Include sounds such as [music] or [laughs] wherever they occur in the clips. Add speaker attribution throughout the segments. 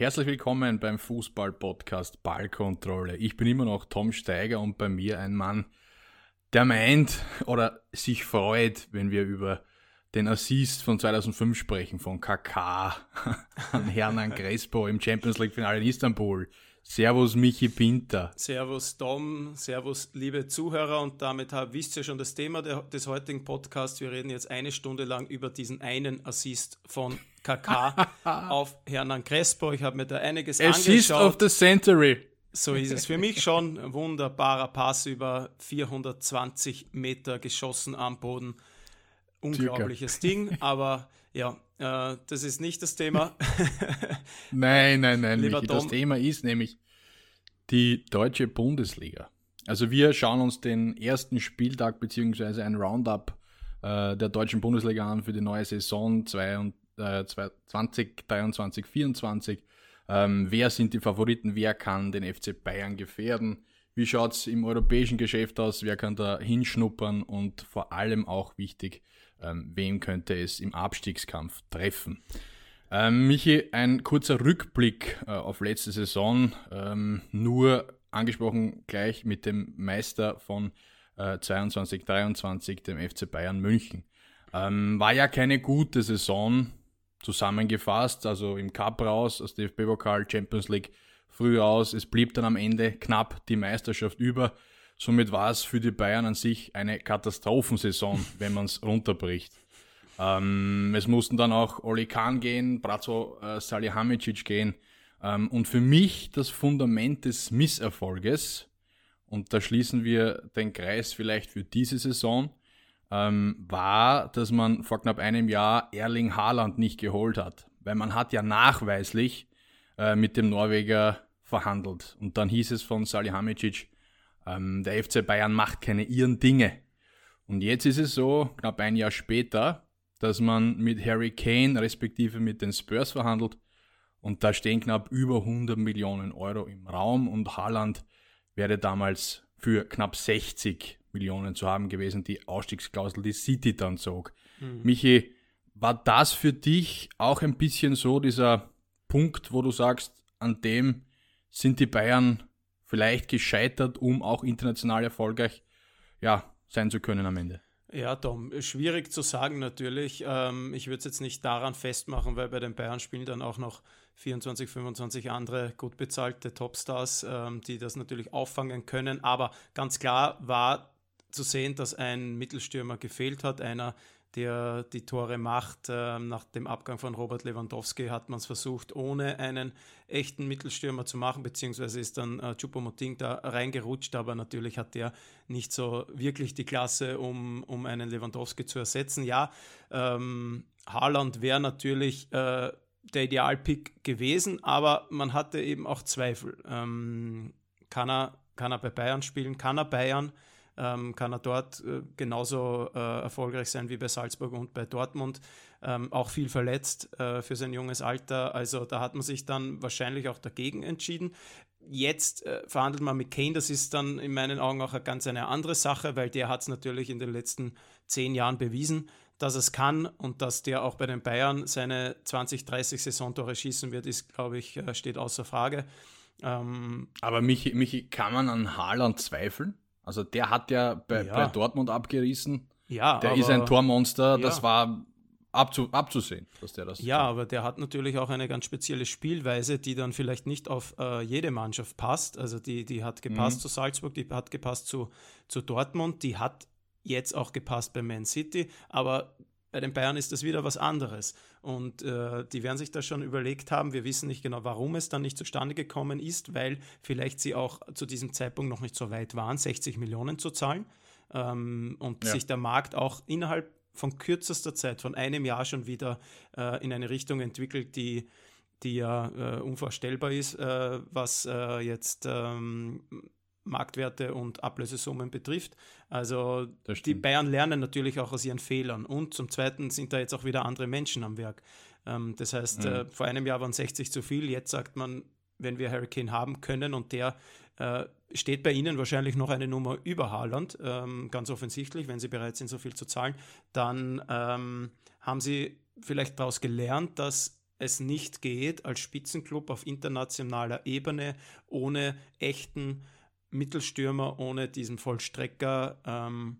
Speaker 1: Herzlich willkommen beim Fußball-Podcast Ballkontrolle. Ich bin immer noch Tom Steiger und bei mir ein Mann, der meint oder sich freut, wenn wir über den Assist von 2005 sprechen, von KK [laughs] an Hernan Crespo im Champions League-Finale in Istanbul. Servus Michi Pinter.
Speaker 2: Servus Tom, Servus liebe Zuhörer und damit hab, wisst ihr schon das Thema der, des heutigen Podcasts. Wir reden jetzt eine Stunde lang über diesen einen Assist von KK [laughs] auf Hernan Crespo. Ich habe mir da einiges
Speaker 1: Assist angeschaut. of the Century.
Speaker 2: So ist es für mich schon. Ein wunderbarer Pass über 420 Meter geschossen am Boden. Unglaubliches. Ding, aber ja, äh, das ist nicht das Thema. [laughs]
Speaker 1: nein, nein, nein. Michi, das Thema ist nämlich die deutsche Bundesliga. Also wir schauen uns den ersten Spieltag bzw. ein Roundup äh, der deutschen Bundesliga an für die neue Saison 2023, 2024. Ähm, wer sind die Favoriten? Wer kann den FC Bayern gefährden? Wie schaut es im europäischen Geschäft aus? Wer kann da hinschnuppern? Und vor allem auch wichtig, ähm, wem könnte es im Abstiegskampf treffen. Ähm, Michi, ein kurzer Rückblick äh, auf letzte Saison, ähm, nur angesprochen gleich mit dem Meister von äh, 22, 23, dem FC Bayern München. Ähm, war ja keine gute Saison zusammengefasst, also im Cup raus, aus DFB-Pokal, Champions League früh aus. Es blieb dann am Ende knapp die Meisterschaft über. Somit war es für die Bayern an sich eine Katastrophensaison, [laughs] wenn man es runterbricht. Ähm, es mussten dann auch Oli Kahn gehen, Brazzo äh, Salihamidzic gehen. Ähm, und für mich das Fundament des Misserfolges, und da schließen wir den Kreis vielleicht für diese Saison, ähm, war, dass man vor knapp einem Jahr Erling Haaland nicht geholt hat. Weil man hat ja nachweislich äh, mit dem Norweger verhandelt. Und dann hieß es von Salihamidzic, ähm, der FC Bayern macht keine ihren Dinge. Und jetzt ist es so, knapp ein Jahr später, dass man mit Harry Kane respektive mit den Spurs verhandelt und da stehen knapp über 100 Millionen Euro im Raum und Haaland wäre damals für knapp 60 Millionen zu haben gewesen, die Ausstiegsklausel, die City dann zog. Mhm. Michi, war das für dich auch ein bisschen so dieser Punkt, wo du sagst, an dem sind die Bayern vielleicht gescheitert, um auch international erfolgreich ja, sein zu können am Ende?
Speaker 2: Ja, Tom, schwierig zu sagen natürlich. Ähm, ich würde es jetzt nicht daran festmachen, weil bei den Bayern spielen dann auch noch 24, 25 andere gut bezahlte Topstars, ähm, die das natürlich auffangen können. Aber ganz klar war zu sehen, dass ein Mittelstürmer gefehlt hat, einer, der die Tore macht. Ähm, nach dem Abgang von Robert Lewandowski hat man es versucht, ohne einen echten Mittelstürmer zu machen, beziehungsweise ist dann äh, Choupo-Moting da reingerutscht, aber natürlich hat der nicht so wirklich die Klasse, um, um einen Lewandowski zu ersetzen. Ja, ähm, Haaland wäre natürlich äh, der Idealpick gewesen, aber man hatte eben auch Zweifel. Ähm, kann, er, kann er bei Bayern spielen? Kann er Bayern? Ähm, kann er dort äh, genauso äh, erfolgreich sein wie bei Salzburg und bei Dortmund. Ähm, auch viel verletzt äh, für sein junges Alter. Also da hat man sich dann wahrscheinlich auch dagegen entschieden. Jetzt äh, verhandelt man mit Kane, das ist dann in meinen Augen auch eine ganz eine andere Sache, weil der hat es natürlich in den letzten zehn Jahren bewiesen, dass es kann und dass der auch bei den Bayern seine 20, 30 Saisontore schießen wird, ist, glaube ich, äh, steht außer Frage.
Speaker 1: Ähm, Aber Michi, Michi, kann man an Haaland zweifeln? Also der hat ja bei, ja. bei Dortmund abgerissen. Ja, der aber, ist ein Tormonster. Ja. Das war abzu, abzusehen, dass der das.
Speaker 2: Ja, tut. aber der hat natürlich auch eine ganz spezielle Spielweise, die dann vielleicht nicht auf äh, jede Mannschaft passt. Also die, die hat gepasst mhm. zu Salzburg, die hat gepasst zu, zu Dortmund, die hat jetzt auch gepasst bei Man City, aber bei den Bayern ist das wieder was anderes. Und äh, die werden sich das schon überlegt haben. Wir wissen nicht genau, warum es dann nicht zustande gekommen ist, weil vielleicht sie auch zu diesem Zeitpunkt noch nicht so weit waren, 60 Millionen zu zahlen. Ähm, und ja. sich der Markt auch innerhalb von kürzester Zeit, von einem Jahr schon wieder äh, in eine Richtung entwickelt, die, die ja äh, unvorstellbar ist, äh, was äh, jetzt ähm, Marktwerte und Ablösesummen betrifft. Also die Bayern lernen natürlich auch aus ihren Fehlern. Und zum Zweiten sind da jetzt auch wieder andere Menschen am Werk. Ähm, das heißt, mhm. äh, vor einem Jahr waren 60 zu viel. Jetzt sagt man, wenn wir Hurricane haben können und der äh, steht bei Ihnen wahrscheinlich noch eine Nummer über Haaland, ähm, ganz offensichtlich, wenn Sie bereit sind, so viel zu zahlen, dann ähm, haben Sie vielleicht daraus gelernt, dass es nicht geht, als Spitzenclub auf internationaler Ebene ohne echten Mittelstürmer, ohne diesen Vollstrecker ähm,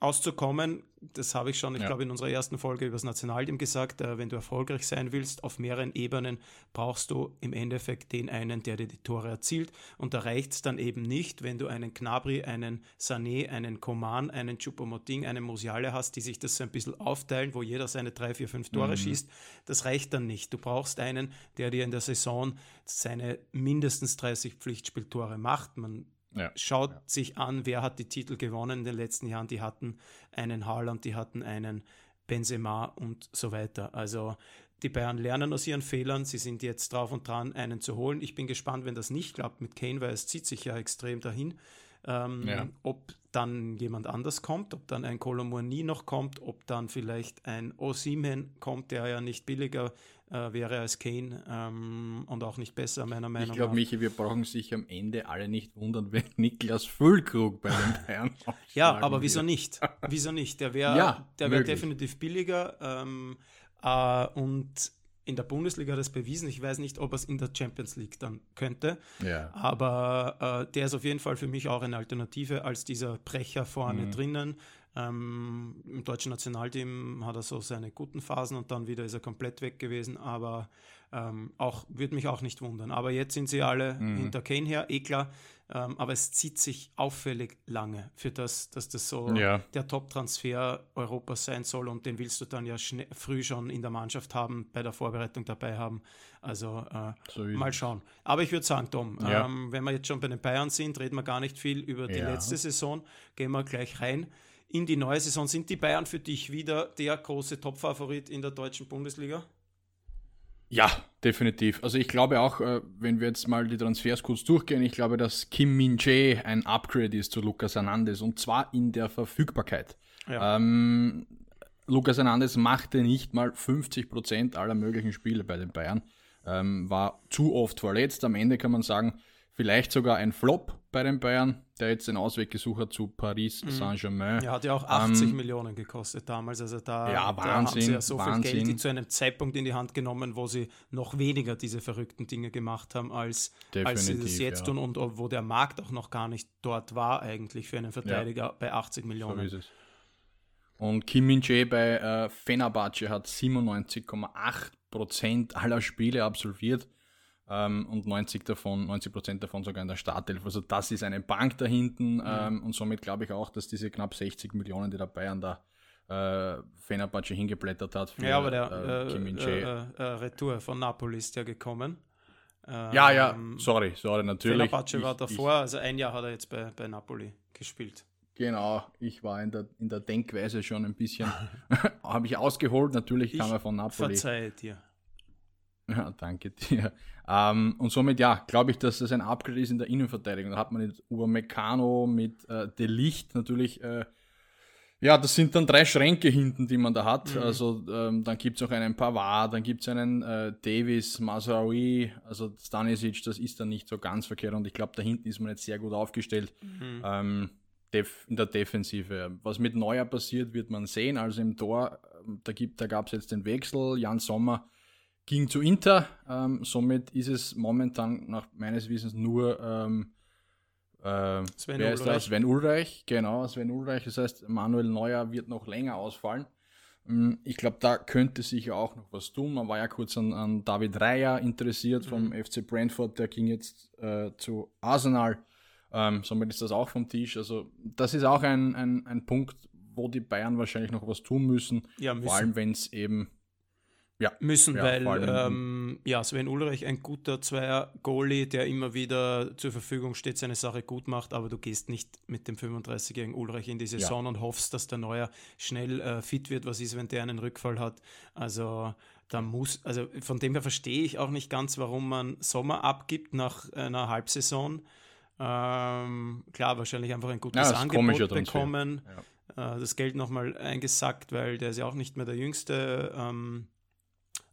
Speaker 2: auszukommen. Das habe ich schon, ich ja. glaube, in unserer ersten Folge über das Nationalteam gesagt. Äh, wenn du erfolgreich sein willst, auf mehreren Ebenen brauchst du im Endeffekt den einen, der dir die Tore erzielt. Und da reicht es dann eben nicht, wenn du einen Knabri, einen Sané, einen Koman, einen Chupomoting, einen Musiale hast, die sich das so ein bisschen aufteilen, wo jeder seine drei, vier, fünf Tore mhm. schießt. Das reicht dann nicht. Du brauchst einen, der dir in der Saison seine mindestens 30 Pflichtspieltore macht. Man ja. Schaut ja. sich an, wer hat die Titel gewonnen in den letzten Jahren. Die hatten einen Haaland, die hatten einen Benzema und so weiter. Also die Bayern lernen aus ihren Fehlern. Sie sind jetzt drauf und dran, einen zu holen. Ich bin gespannt, wenn das nicht klappt mit Kane, weil es zieht sich ja extrem dahin. Ähm, ja. Ob dann jemand anders kommt, ob dann ein Colomboigny noch kommt, ob dann vielleicht ein Osimen kommt, der ja nicht billiger äh, wäre als Kane ähm, und auch nicht besser, meiner Meinung
Speaker 1: nach. Ich glaube, Michi, wir brauchen sich am Ende alle nicht wundern, [laughs] wenn Niklas Füllkrug bei den [laughs] Bayern
Speaker 2: Ja, aber wieso nicht? Wieso nicht? Der wäre ja, wär definitiv billiger ähm, äh, und in der Bundesliga hat er es bewiesen. Ich weiß nicht, ob er es in der Champions League dann könnte. Ja. Aber äh, der ist auf jeden Fall für mich auch eine Alternative als dieser Brecher vorne mhm. drinnen. Ähm, Im deutschen Nationalteam hat er so seine guten Phasen und dann wieder ist er komplett weg gewesen, aber ähm, auch würde mich auch nicht wundern. Aber jetzt sind sie alle mhm. hinter Kane her, eh klar. Ähm, aber es zieht sich auffällig lange für das, dass das so ja. der Top-Transfer Europas sein soll und den willst du dann ja früh schon in der Mannschaft haben, bei der Vorbereitung dabei haben. Also äh, so mal schauen. Aber ich würde sagen, Tom, ja. ähm, wenn wir jetzt schon bei den Bayern sind, reden wir gar nicht viel über die ja. letzte Saison. Gehen wir gleich rein in die neue Saison. Sind die Bayern für dich wieder der große Topfavorit in der deutschen Bundesliga?
Speaker 1: Ja, definitiv. Also ich glaube auch, äh, wenn wir jetzt mal die Transfers kurz durchgehen, ich glaube, dass Kim Min Jae ein Upgrade ist zu Lucas Hernandez und zwar in der Verfügbarkeit. Ja. Ähm, Lucas Hernandez machte nicht mal 50% aller möglichen Spiele bei den Bayern, ähm, war zu oft verletzt. Am Ende kann man sagen, vielleicht sogar ein Flop bei den Bayern, der jetzt den Ausweg gesucht hat zu Paris mhm. Saint-Germain.
Speaker 2: Ja, hat ja auch 80 ähm, Millionen gekostet damals. Also da,
Speaker 1: ja, Wahnsinn,
Speaker 2: da haben
Speaker 1: sie
Speaker 2: ja so Wahnsinn. viel Geld zu einem Zeitpunkt in die Hand genommen, wo sie noch weniger diese verrückten Dinge gemacht haben, als, als sie das jetzt ja. tun und wo der Markt auch noch gar nicht dort war eigentlich für einen Verteidiger ja. bei 80 Millionen. So ist es.
Speaker 1: Und Kim Min-jae bei äh, Fenerbahce hat 97,8% aller Spiele absolviert ähm, und 90 davon, 90 Prozent davon sogar in der Startelf. Also das ist eine Bank da hinten mhm. ähm, und somit glaube ich auch, dass diese knapp 60 Millionen, die der Bayern da äh, Fenerbahce hingeblättert hat.
Speaker 2: Für, ja, aber der äh, äh, äh, äh, Retour von Napoli ist ja gekommen.
Speaker 1: Ähm, ja, ja, ähm, sorry, sorry, natürlich.
Speaker 2: Fenerbahce war davor, ich, also ein Jahr hat er jetzt bei, bei Napoli gespielt.
Speaker 1: Genau, ich war in der, in der Denkweise schon ein bisschen, [laughs] habe ich ausgeholt, natürlich kam er von Napoli.
Speaker 2: Verzeihe dir.
Speaker 1: Ja, danke dir. Ähm, und somit, ja, glaube ich, dass das ein Upgrade ist in der Innenverteidigung. Da hat man jetzt Upamecano mit äh, Delicht natürlich, äh, ja, das sind dann drei Schränke hinten, die man da hat. Mhm. Also ähm, dann gibt es auch einen Pavard, dann gibt es einen äh, Davis, Masraoui, also Stanisic, das ist dann nicht so ganz verkehrt und ich glaube, da hinten ist man jetzt sehr gut aufgestellt. Mhm. Ähm, in der Defensive. Was mit Neuer passiert, wird man sehen. Also im Tor, ähm, da, da gab es jetzt den Wechsel. Jan Sommer ging zu Inter. Ähm, somit ist es momentan nach meines Wissens nur ähm, äh, Sven, wer Ulreich. Sven Ulreich. Genau, Sven Ulreich. Das heißt, Manuel Neuer wird noch länger ausfallen. Ähm, ich glaube, da könnte sich auch noch was tun. Man war ja kurz an, an David Reier interessiert vom mhm. FC Brentford. Der ging jetzt äh, zu Arsenal. Ähm, somit ist das auch vom Tisch. Also, das ist auch ein, ein, ein Punkt, wo die Bayern wahrscheinlich noch was tun müssen. Ja, müssen. Vor allem, wenn es eben
Speaker 2: ja, müssen, ja, weil ähm, ja, Sven Ulrich ein guter Zweier-Goalie, der immer wieder zur Verfügung steht, seine Sache gut macht, aber du gehst nicht mit dem 35-jährigen Ulrich in die Saison ja. und hoffst, dass der Neuer schnell äh, fit wird. Was ist, wenn der einen Rückfall hat? Also da muss, also von dem her verstehe ich auch nicht ganz, warum man Sommer abgibt nach einer Halbsaison. Ähm, klar, wahrscheinlich einfach ein gutes ja, Angebot bekommen. Ja. Äh, das Geld nochmal eingesackt, weil der ist ja auch nicht mehr der Jüngste. Ähm,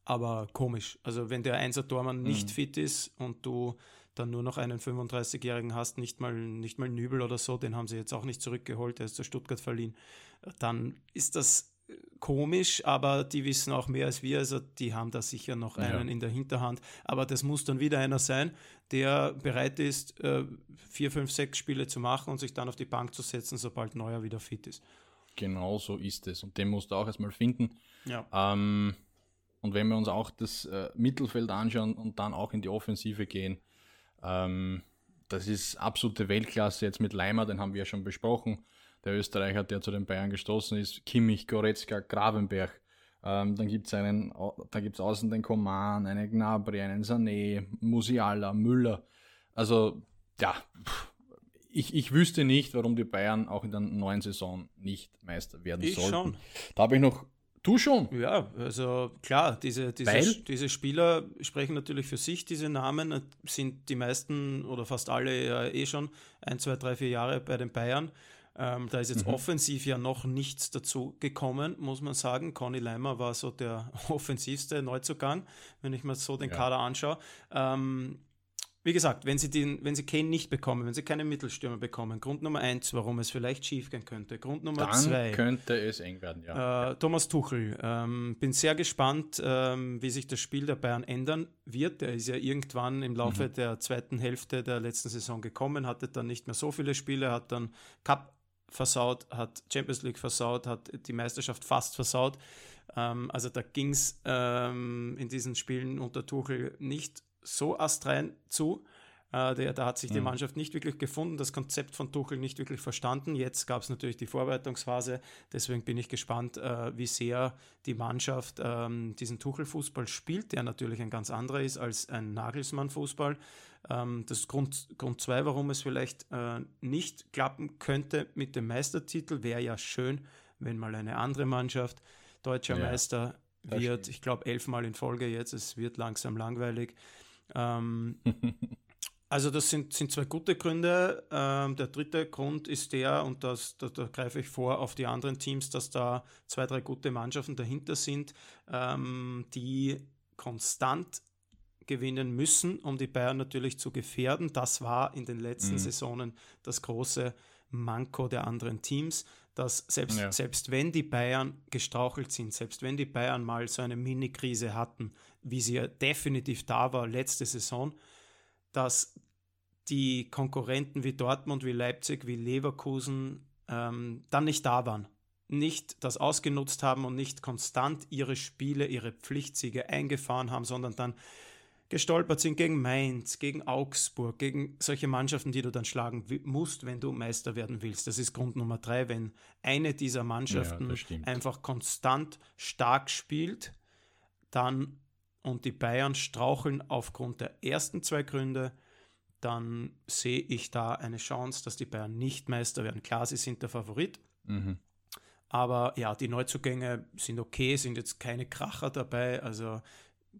Speaker 2: aber komisch. Also wenn der Einser Tormann nicht mhm. fit ist und du dann nur noch einen 35-Jährigen hast, nicht mal, nicht mal Nübel oder so, den haben sie jetzt auch nicht zurückgeholt, der ist zu Stuttgart verliehen, dann ist das komisch, aber die wissen auch mehr als wir, also die haben da sicher noch einen ja. in der Hinterhand. Aber das muss dann wieder einer sein, der bereit ist, äh, vier, fünf, sechs Spiele zu machen und sich dann auf die Bank zu setzen, sobald Neuer wieder fit ist.
Speaker 1: Genau so ist es. Und den musst du auch erstmal finden.
Speaker 2: Ja.
Speaker 1: Ähm, und wenn wir uns auch das äh, Mittelfeld anschauen und dann auch in die Offensive gehen, ähm, das ist absolute Weltklasse jetzt mit Leimer, den haben wir ja schon besprochen. Der Österreicher, der zu den Bayern gestoßen ist, Kimmich, Goretzka, Gravenberg. Ähm, dann gibt es einen, da gibt es außen den Coman, einen Gnabry, einen Sané, Musiala, Müller. Also, ja, ich, ich wüsste nicht, warum die Bayern auch in der neuen Saison nicht Meister werden ich sollten. Schon. Da habe ich noch Du schon?
Speaker 2: Ja, also klar, diese, diese, diese Spieler sprechen natürlich für sich, diese Namen sind die meisten oder fast alle ja eh schon ein, zwei, drei, vier Jahre bei den Bayern. Ähm, da ist jetzt mhm. offensiv ja noch nichts dazu gekommen, muss man sagen. Conny Leimer war so der [laughs] offensivste Neuzugang, wenn ich mir so den ja. Kader anschaue. Ähm, wie gesagt, wenn sie, den, wenn sie Kane nicht bekommen, wenn sie keine Mittelstürmer bekommen, Grund Nummer eins, warum es vielleicht schief gehen könnte. Grund Nummer Dann zwei.
Speaker 1: könnte es eng werden,
Speaker 2: ja. Äh, Thomas Tuchel. Ähm, bin sehr gespannt, ähm, wie sich das Spiel der Bayern ändern wird. Er ist ja irgendwann im Laufe mhm. der zweiten Hälfte der letzten Saison gekommen, hatte dann nicht mehr so viele Spiele, hat dann Cup versaut, hat Champions League versaut, hat die Meisterschaft fast versaut. Ähm, also da ging es ähm, in diesen Spielen unter Tuchel nicht so astrein zu. Äh, der, da hat sich die mhm. Mannschaft nicht wirklich gefunden, das Konzept von Tuchel nicht wirklich verstanden. Jetzt gab es natürlich die Vorbereitungsphase, deswegen bin ich gespannt, äh, wie sehr die Mannschaft ähm, diesen Tuchel-Fußball spielt, der natürlich ein ganz anderer ist als ein Nagelsmann-Fußball. Ähm, das ist Grund, Grund zwei, warum es vielleicht äh, nicht klappen könnte mit dem Meistertitel. Wäre ja schön, wenn mal eine andere Mannschaft deutscher ja, Meister wird. Ich glaube, elfmal in Folge jetzt. Es wird langsam langweilig. Ähm, [laughs] also das sind, sind zwei gute Gründe. Ähm, der dritte Grund ist der, und das, da, da, greife ich vor auf die anderen Teams, dass da zwei, drei gute Mannschaften dahinter sind, ähm, die konstant gewinnen müssen, um die Bayern natürlich zu gefährden. Das war in den letzten mhm. Saisonen das große Manko der anderen Teams, dass selbst, ja. selbst wenn die Bayern gestrauchelt sind, selbst wenn die Bayern mal so eine Mini-Krise hatten, wie sie ja definitiv da war letzte Saison, dass die Konkurrenten wie Dortmund, wie Leipzig, wie Leverkusen ähm, dann nicht da waren. Nicht das ausgenutzt haben und nicht konstant ihre Spiele, ihre Pflichtsiege eingefahren haben, sondern dann gestolpert sind gegen Mainz, gegen Augsburg, gegen solche Mannschaften, die du dann schlagen musst, wenn du Meister werden willst. Das ist Grund Nummer drei, wenn eine dieser Mannschaften ja, einfach konstant stark spielt, dann und die Bayern straucheln aufgrund der ersten zwei Gründe, dann sehe ich da eine Chance, dass die Bayern nicht Meister werden. Klar, sie sind der Favorit. Mhm. Aber ja, die Neuzugänge sind okay, sind jetzt keine Kracher dabei. Also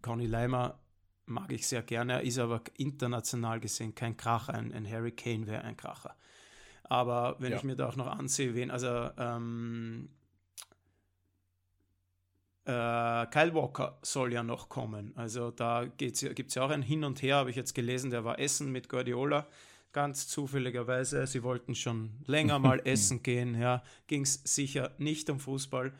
Speaker 2: Conny Leimer mag ich sehr gerne, ist aber international gesehen kein Kracher. Ein, ein Harry Kane wäre ein Kracher. Aber wenn ja. ich mir da auch noch ansehe, wen, also ähm, äh, Kyle Walker soll ja noch kommen. Also da gibt es ja auch ein Hin und Her, habe ich jetzt gelesen, der war Essen mit Guardiola. Ganz zufälligerweise, sie wollten schon länger mal [laughs] essen gehen, ja, ging es sicher nicht um Fußball.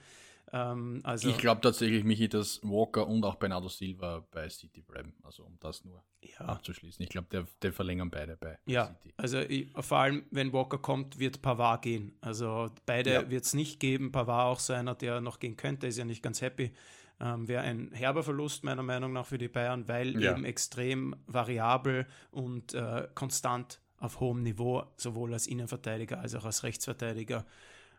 Speaker 1: Ähm, also ich glaube tatsächlich, Michi, dass Walker und auch Bernardo Silva bei City bleiben. Also um das nur ja. abzuschließen. Ich glaube, der, der, verlängern beide bei
Speaker 2: ja. City. Also ich, vor allem, wenn Walker kommt, wird Pavard gehen. Also beide ja. wird es nicht geben. Pavard auch so einer, der noch gehen könnte, ist ja nicht ganz happy. Ähm, Wäre ein herber Verlust meiner Meinung nach für die Bayern, weil ja. eben extrem variabel und äh, konstant auf hohem Niveau, sowohl als Innenverteidiger als auch als Rechtsverteidiger.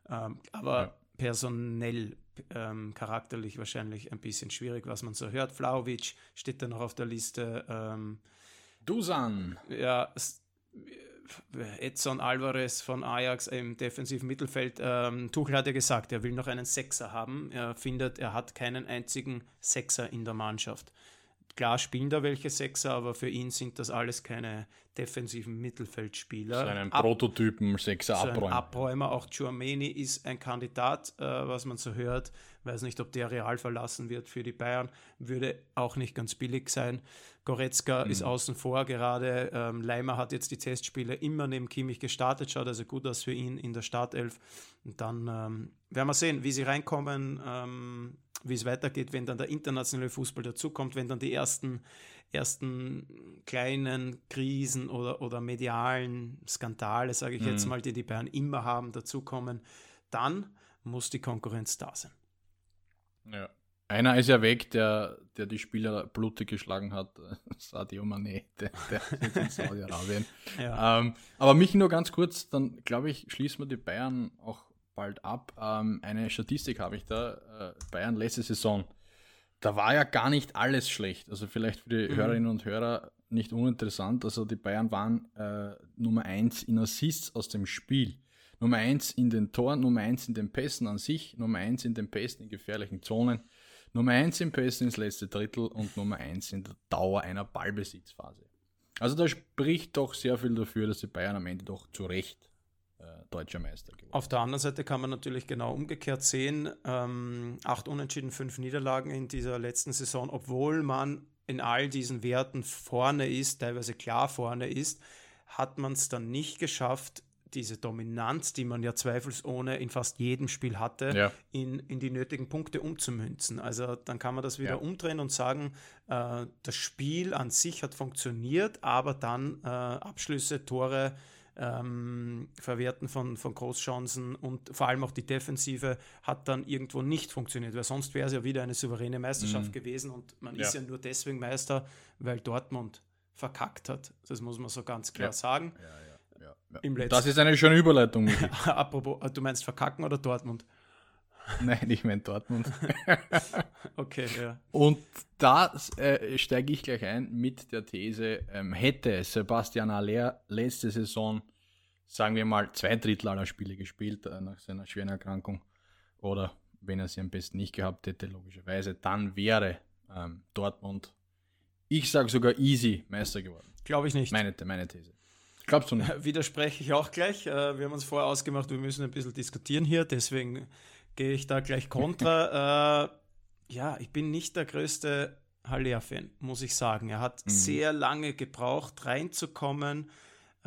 Speaker 2: Ähm, aber personell ähm, charakterlich wahrscheinlich ein bisschen schwierig, was man so hört. Flauwitsch steht da noch auf der Liste. Ähm,
Speaker 1: Dusan.
Speaker 2: Ja, Edson Alvarez von Ajax im defensiven Mittelfeld. Ähm, Tuchel hat ja gesagt, er will noch einen Sechser haben. Er findet, er hat keinen einzigen Sechser in der Mannschaft. Klar spielen da welche Sechser, aber für ihn sind das alles keine defensiven Mittelfeldspieler.
Speaker 1: So einen Prototypen Sechser
Speaker 2: so Abräumer. Abräumer. Auch Giormeni ist ein Kandidat, äh, was man so hört. Weiß nicht, ob der Real verlassen wird für die Bayern. Würde auch nicht ganz billig sein. Goretzka mhm. ist außen vor gerade. Ähm, Leimer hat jetzt die Testspiele immer neben Kimmich gestartet. Schaut also gut aus für ihn in der Startelf. Und dann ähm, werden wir sehen, wie sie reinkommen. Ähm, wie es weitergeht, wenn dann der internationale Fußball dazukommt, wenn dann die ersten, ersten kleinen Krisen oder, oder medialen Skandale, sage ich mhm. jetzt mal, die die Bayern immer haben, dazukommen, dann muss die Konkurrenz da sein.
Speaker 1: Ja. Einer ist ja weg, der, der die Spieler blutig geschlagen hat, [laughs] Sadio Mane, der, der ist in Saudi-Arabien. [laughs] ja. ähm, aber mich nur ganz kurz, dann glaube ich, schließen wir die Bayern auch bald ab. Ähm, eine Statistik habe ich da. Äh, Bayern letzte Saison. Da war ja gar nicht alles schlecht. Also vielleicht für die mhm. Hörerinnen und Hörer nicht uninteressant. Also die Bayern waren äh, Nummer 1 in Assists aus dem Spiel. Nummer 1 in den Toren, Nummer 1 in den Pässen an sich, Nummer 1 in den Pässen in gefährlichen Zonen, Nummer 1 in Pässen ins letzte Drittel und Nummer 1 in der Dauer einer Ballbesitzphase. Also da spricht doch sehr viel dafür, dass die Bayern am Ende doch zu Recht deutscher Meister
Speaker 2: geworden. Auf der anderen Seite kann man natürlich genau umgekehrt sehen. Ähm, acht Unentschieden, fünf Niederlagen in dieser letzten Saison, obwohl man in all diesen Werten vorne ist, teilweise klar vorne ist, hat man es dann nicht geschafft, diese Dominanz, die man ja zweifelsohne in fast jedem Spiel hatte, ja. in, in die nötigen Punkte umzumünzen. Also dann kann man das wieder ja. umdrehen und sagen, äh, das Spiel an sich hat funktioniert, aber dann äh, Abschlüsse, Tore, ähm, Verwerten von, von Großchancen und vor allem auch die Defensive hat dann irgendwo nicht funktioniert, weil sonst wäre es ja wieder eine souveräne Meisterschaft mhm. gewesen und man ja. ist ja nur deswegen Meister, weil Dortmund verkackt hat. Das muss man so ganz klar ja. sagen.
Speaker 1: Ja, das ist eine schöne Überleitung. [laughs]
Speaker 2: Apropos, du meinst verkacken oder Dortmund? [laughs]
Speaker 1: Nein, ich meine Dortmund. [laughs]
Speaker 2: okay, ja.
Speaker 1: Und da äh, steige ich gleich ein mit der These, ähm, hätte Sebastian Aller letzte Saison, sagen wir mal, zwei Drittel aller Spiele gespielt äh, nach seiner schweren Erkrankung oder wenn er sie am besten nicht gehabt hätte, logischerweise, dann wäre ähm, Dortmund, ich sage sogar easy Meister geworden.
Speaker 2: Glaube ich nicht.
Speaker 1: Meine, meine These. Glaubst du nicht?
Speaker 2: Widerspreche ich auch gleich. Äh, wir haben uns vorher ausgemacht, wir müssen ein bisschen diskutieren hier, deswegen gehe ich da gleich kontra. [laughs] äh, ja, ich bin nicht der größte Haller-Fan, muss ich sagen. Er hat mhm. sehr lange gebraucht, reinzukommen.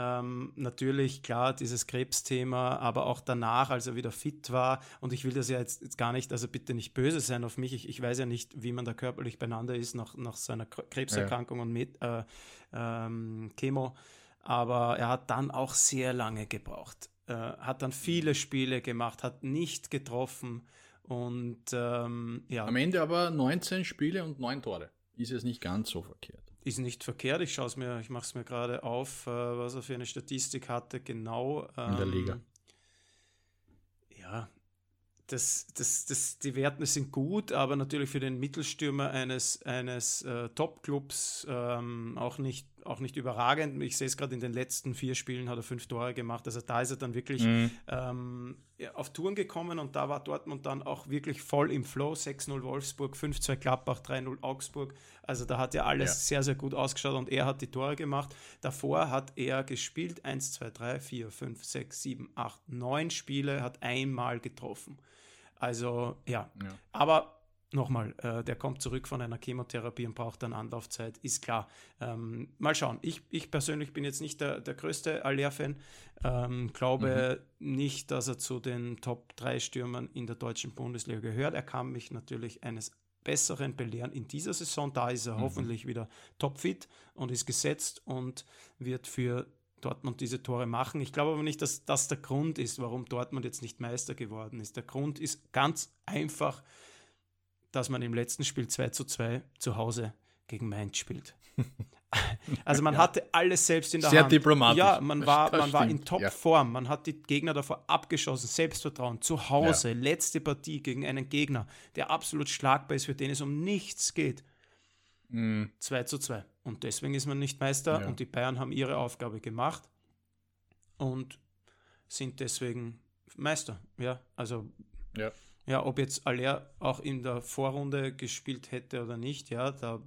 Speaker 2: Ähm, natürlich, klar, dieses Krebsthema, aber auch danach, als er wieder fit war. Und ich will das ja jetzt, jetzt gar nicht, also bitte nicht böse sein auf mich. Ich, ich weiß ja nicht, wie man da körperlich beieinander ist nach, nach seiner Krebserkrankung ja. und mit äh, ähm, Chemo. Aber er hat dann auch sehr lange gebraucht. Äh, hat dann viele Spiele gemacht, hat nicht getroffen und ähm, ja.
Speaker 1: Am Ende aber 19 Spiele und 9 Tore. Ist es nicht ganz so verkehrt.
Speaker 2: Ist nicht verkehrt. Ich schaue es mir, ich mache es mir gerade auf, äh, was er für eine Statistik hatte, genau.
Speaker 1: Ähm, In der Liga. Ähm,
Speaker 2: ja, das, das, das, die Werte sind gut, aber natürlich für den Mittelstürmer eines, eines äh, Top-Clubs ähm, auch, nicht, auch nicht überragend. Ich sehe es gerade in den letzten vier Spielen hat er fünf Tore gemacht. Also da ist er dann wirklich mhm. ähm, auf Touren gekommen und da war Dortmund dann auch wirklich voll im Flow. 6-0 Wolfsburg, 5-2 Gladbach, 3-0 Augsburg. Also da hat ja alles ja. sehr, sehr gut ausgeschaut und er hat die Tore gemacht. Davor hat er gespielt 1, 2, 3, 4, 5, 6, 7, 8, 9 Spiele, hat einmal getroffen. Also ja, ja. aber nochmal, äh, der kommt zurück von einer Chemotherapie und braucht dann Anlaufzeit, ist klar. Ähm, mal schauen. Ich, ich persönlich bin jetzt nicht der, der größte Aller-Fan. Ähm, glaube mhm. nicht, dass er zu den Top 3 Stürmern in der deutschen Bundesliga gehört. Er kann mich natürlich eines Besseren belehren in dieser Saison. Da ist er mhm. hoffentlich wieder topfit und ist gesetzt und wird für Dortmund diese Tore machen. Ich glaube aber nicht, dass das der Grund ist, warum Dortmund jetzt nicht Meister geworden ist. Der Grund ist ganz einfach, dass man im letzten Spiel 2 zu 2 zu Hause gegen Mainz spielt. [laughs] Also man ja. hatte alles selbst in der
Speaker 1: Sehr
Speaker 2: Hand.
Speaker 1: Sehr diplomatisch.
Speaker 2: Ja, man war, man war in Topform. Ja. Man hat die Gegner davor abgeschossen. Selbstvertrauen. Zu Hause. Ja. Letzte Partie gegen einen Gegner, der absolut schlagbar ist, für den es um nichts geht. Mhm. 2 zu 2. Und deswegen ist man nicht Meister. Und die Bayern haben ihre Aufgabe gemacht und sind deswegen Meister. Ja, also
Speaker 1: ja.
Speaker 2: Ja, ob jetzt Aller auch in der Vorrunde gespielt hätte oder nicht, ja, da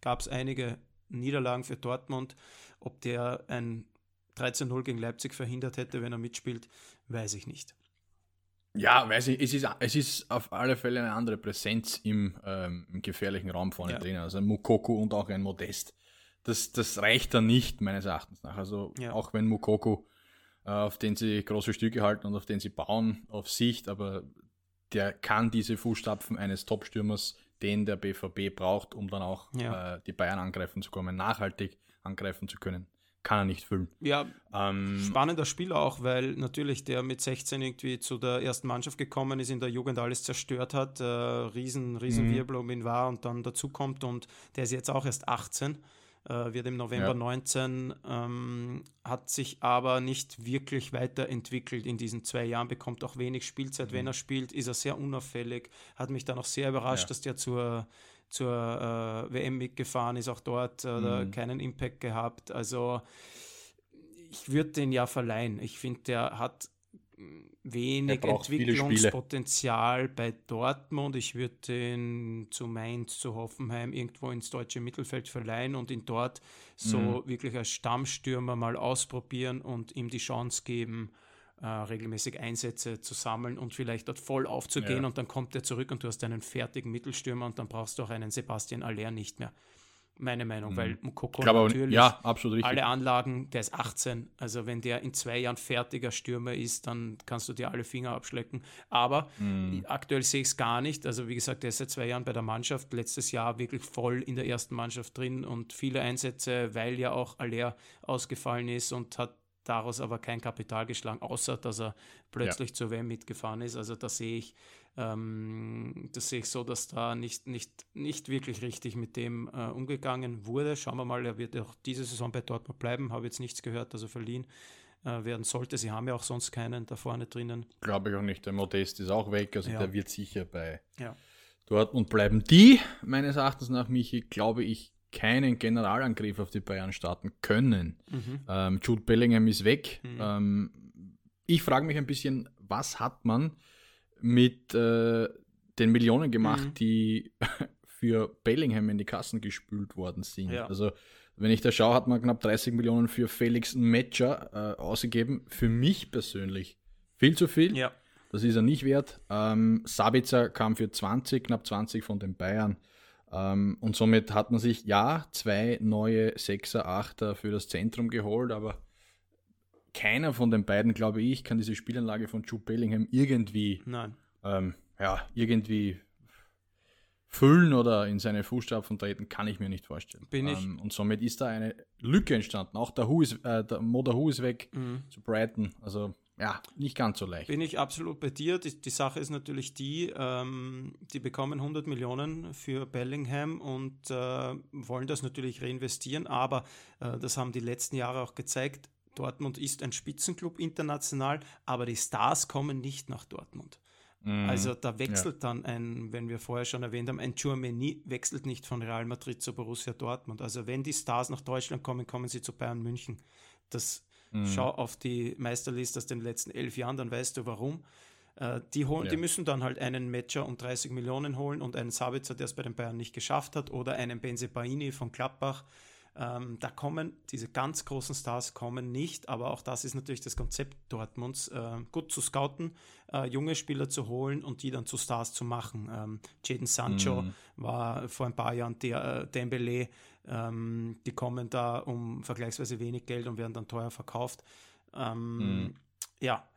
Speaker 2: gab es einige Niederlagen für Dortmund. Ob der ein 13-0 gegen Leipzig verhindert hätte, wenn er mitspielt, weiß ich nicht.
Speaker 1: Ja, weiß ich, es ist, es ist auf alle Fälle eine andere Präsenz im, ähm, im gefährlichen Raum vorne ja. drin. Also ein Mukoko und auch ein Modest. Das, das reicht dann nicht, meines Erachtens nach. Also ja. auch wenn Mukoko, äh, auf den sie große Stücke halten und auf den sie bauen, auf Sicht, aber der kann diese Fußstapfen eines Topstürmers, den der BVB braucht, um dann auch ja. äh, die Bayern angreifen zu kommen, nachhaltig angreifen zu können kann er nicht füllen.
Speaker 2: Ja, ähm, spannender Spieler auch, weil natürlich der mit 16 irgendwie zu der ersten Mannschaft gekommen ist, in der Jugend alles zerstört hat, äh, riesen, riesen. Wirbel um ihn war und dann dazukommt und der ist jetzt auch erst 18, äh, wird im November ja. 19, ähm, hat sich aber nicht wirklich weiterentwickelt in diesen zwei Jahren, bekommt auch wenig Spielzeit. Mhm. Wenn er spielt, ist er sehr unauffällig, hat mich dann auch sehr überrascht, ja. dass der zur zur äh, WM mitgefahren, ist auch dort äh, mhm. keinen Impact gehabt. Also ich würde den ja verleihen. Ich finde, der hat wenig Entwicklungspotenzial bei Dortmund. Ich würde den zu Mainz, zu Hoffenheim irgendwo ins deutsche Mittelfeld verleihen und ihn dort so mhm. wirklich als Stammstürmer mal ausprobieren und ihm die Chance geben, äh, regelmäßig Einsätze zu sammeln und vielleicht dort voll aufzugehen ja. und dann kommt er zurück und du hast einen fertigen Mittelstürmer und dann brauchst du auch einen Sebastian Aller nicht mehr. Meine Meinung, mhm. weil Mukoko
Speaker 1: natürlich ja, absolut
Speaker 2: alle Anlagen, der ist 18, also wenn der in zwei Jahren fertiger Stürmer ist, dann kannst du dir alle Finger abschlecken. Aber mhm. aktuell sehe ich es gar nicht. Also wie gesagt, der ist seit zwei Jahren bei der Mannschaft, letztes Jahr wirklich voll in der ersten Mannschaft drin und viele Einsätze, weil ja auch Aller ausgefallen ist und hat daraus aber kein Kapital geschlagen, außer dass er plötzlich ja. zur WM mitgefahren ist. Also da sehe ich, ähm, das sehe ich so, dass da nicht, nicht, nicht wirklich richtig mit dem äh, umgegangen wurde. Schauen wir mal, er wird auch diese Saison bei Dortmund bleiben. Habe jetzt nichts gehört, dass er verliehen äh, werden sollte. Sie haben ja auch sonst keinen da vorne drinnen.
Speaker 1: Glaube ich auch nicht. Der Modest ist auch weg, also ja. der wird sicher bei
Speaker 2: ja.
Speaker 1: Dortmund bleiben. Die, meines Erachtens nach, Michi, glaube ich, keinen Generalangriff auf die Bayern starten können. Mhm. Ähm, Jude Bellingham ist weg. Mhm. Ähm, ich frage mich ein bisschen, was hat man mit äh, den Millionen gemacht, mhm. die [laughs] für Bellingham in die Kassen gespült worden sind? Ja. Also, wenn ich da schaue, hat man knapp 30 Millionen für Felix Matcher äh, ausgegeben. Für mich persönlich viel zu viel.
Speaker 2: Ja.
Speaker 1: Das ist er nicht wert. Ähm, Sabitzer kam für 20, knapp 20 von den Bayern. Ähm, und somit hat man sich ja zwei neue Sechser, Achter für das Zentrum geholt, aber keiner von den beiden, glaube ich, kann diese Spielanlage von Jude Bellingham irgendwie, ähm, ja, irgendwie füllen oder in seine Fußstapfen treten, kann ich mir nicht vorstellen.
Speaker 2: Bin ich. Ähm,
Speaker 1: und somit ist da eine Lücke entstanden. Auch der Hu ist, äh, der Moda Hu ist weg mhm. zu Brighton. Also ja, nicht ganz so leicht.
Speaker 2: Bin ich absolut bei dir. Die, die Sache ist natürlich die, ähm, die bekommen 100 Millionen für Bellingham und äh, wollen das natürlich reinvestieren, aber äh, das haben die letzten Jahre auch gezeigt. Dortmund ist ein Spitzenclub international, aber die Stars kommen nicht nach Dortmund. Mhm. Also da wechselt ja. dann ein, wenn wir vorher schon erwähnt haben, ein Chouameni wechselt nicht von Real Madrid zu Borussia Dortmund. Also wenn die Stars nach Deutschland kommen, kommen sie zu Bayern München. Das Mhm. Schau auf die Meisterliste aus den letzten elf Jahren, dann weißt du warum. Äh, die, holen, ja. die müssen dann halt einen Matcher um 30 Millionen holen und einen Sabitzer, der es bei den Bayern nicht geschafft hat, oder einen Benze Baini von Klappbach. Ähm, da kommen diese ganz großen Stars kommen nicht, aber auch das ist natürlich das Konzept Dortmunds, äh, gut zu scouten, äh, junge Spieler zu holen und die dann zu Stars zu machen. Ähm, Jaden Sancho mm. war vor ein paar Jahren der äh, Dembele, ähm, die kommen da um vergleichsweise wenig Geld und werden dann teuer verkauft. Ähm, mhm. Ja,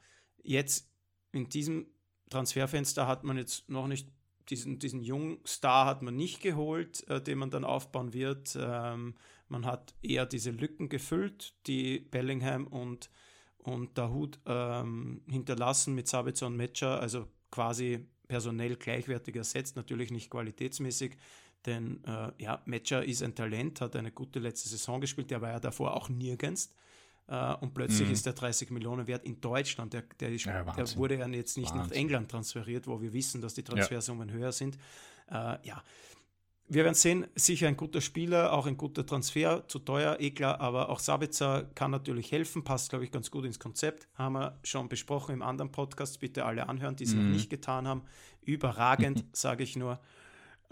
Speaker 2: jetzt in diesem Transferfenster hat man jetzt noch nicht diesen, diesen jungen Star hat man nicht geholt, äh, den man dann aufbauen wird. Ähm, man hat eher diese Lücken gefüllt, die Bellingham und, und Dahut ähm, hinterlassen mit Sabitzer und Metscher, also quasi personell gleichwertig ersetzt, natürlich nicht qualitätsmäßig. Denn äh, ja, Matcher ist ein Talent, hat eine gute letzte Saison gespielt, der war ja davor auch nirgends. Äh, und plötzlich mhm. ist der 30 Millionen wert in Deutschland. Der, der, ist, ja, der wurde ja jetzt nicht Wahnsinn. nach England transferiert, wo wir wissen, dass die Transfersummen ja. höher sind. Äh, ja, wir werden sehen, sicher ein guter Spieler, auch ein guter Transfer, zu teuer, eh klar, aber auch Sabitzer kann natürlich helfen, passt, glaube ich, ganz gut ins Konzept. Haben wir schon besprochen im anderen Podcast, bitte alle anhören, die es mhm. noch nicht getan haben. Überragend, [laughs] sage ich nur.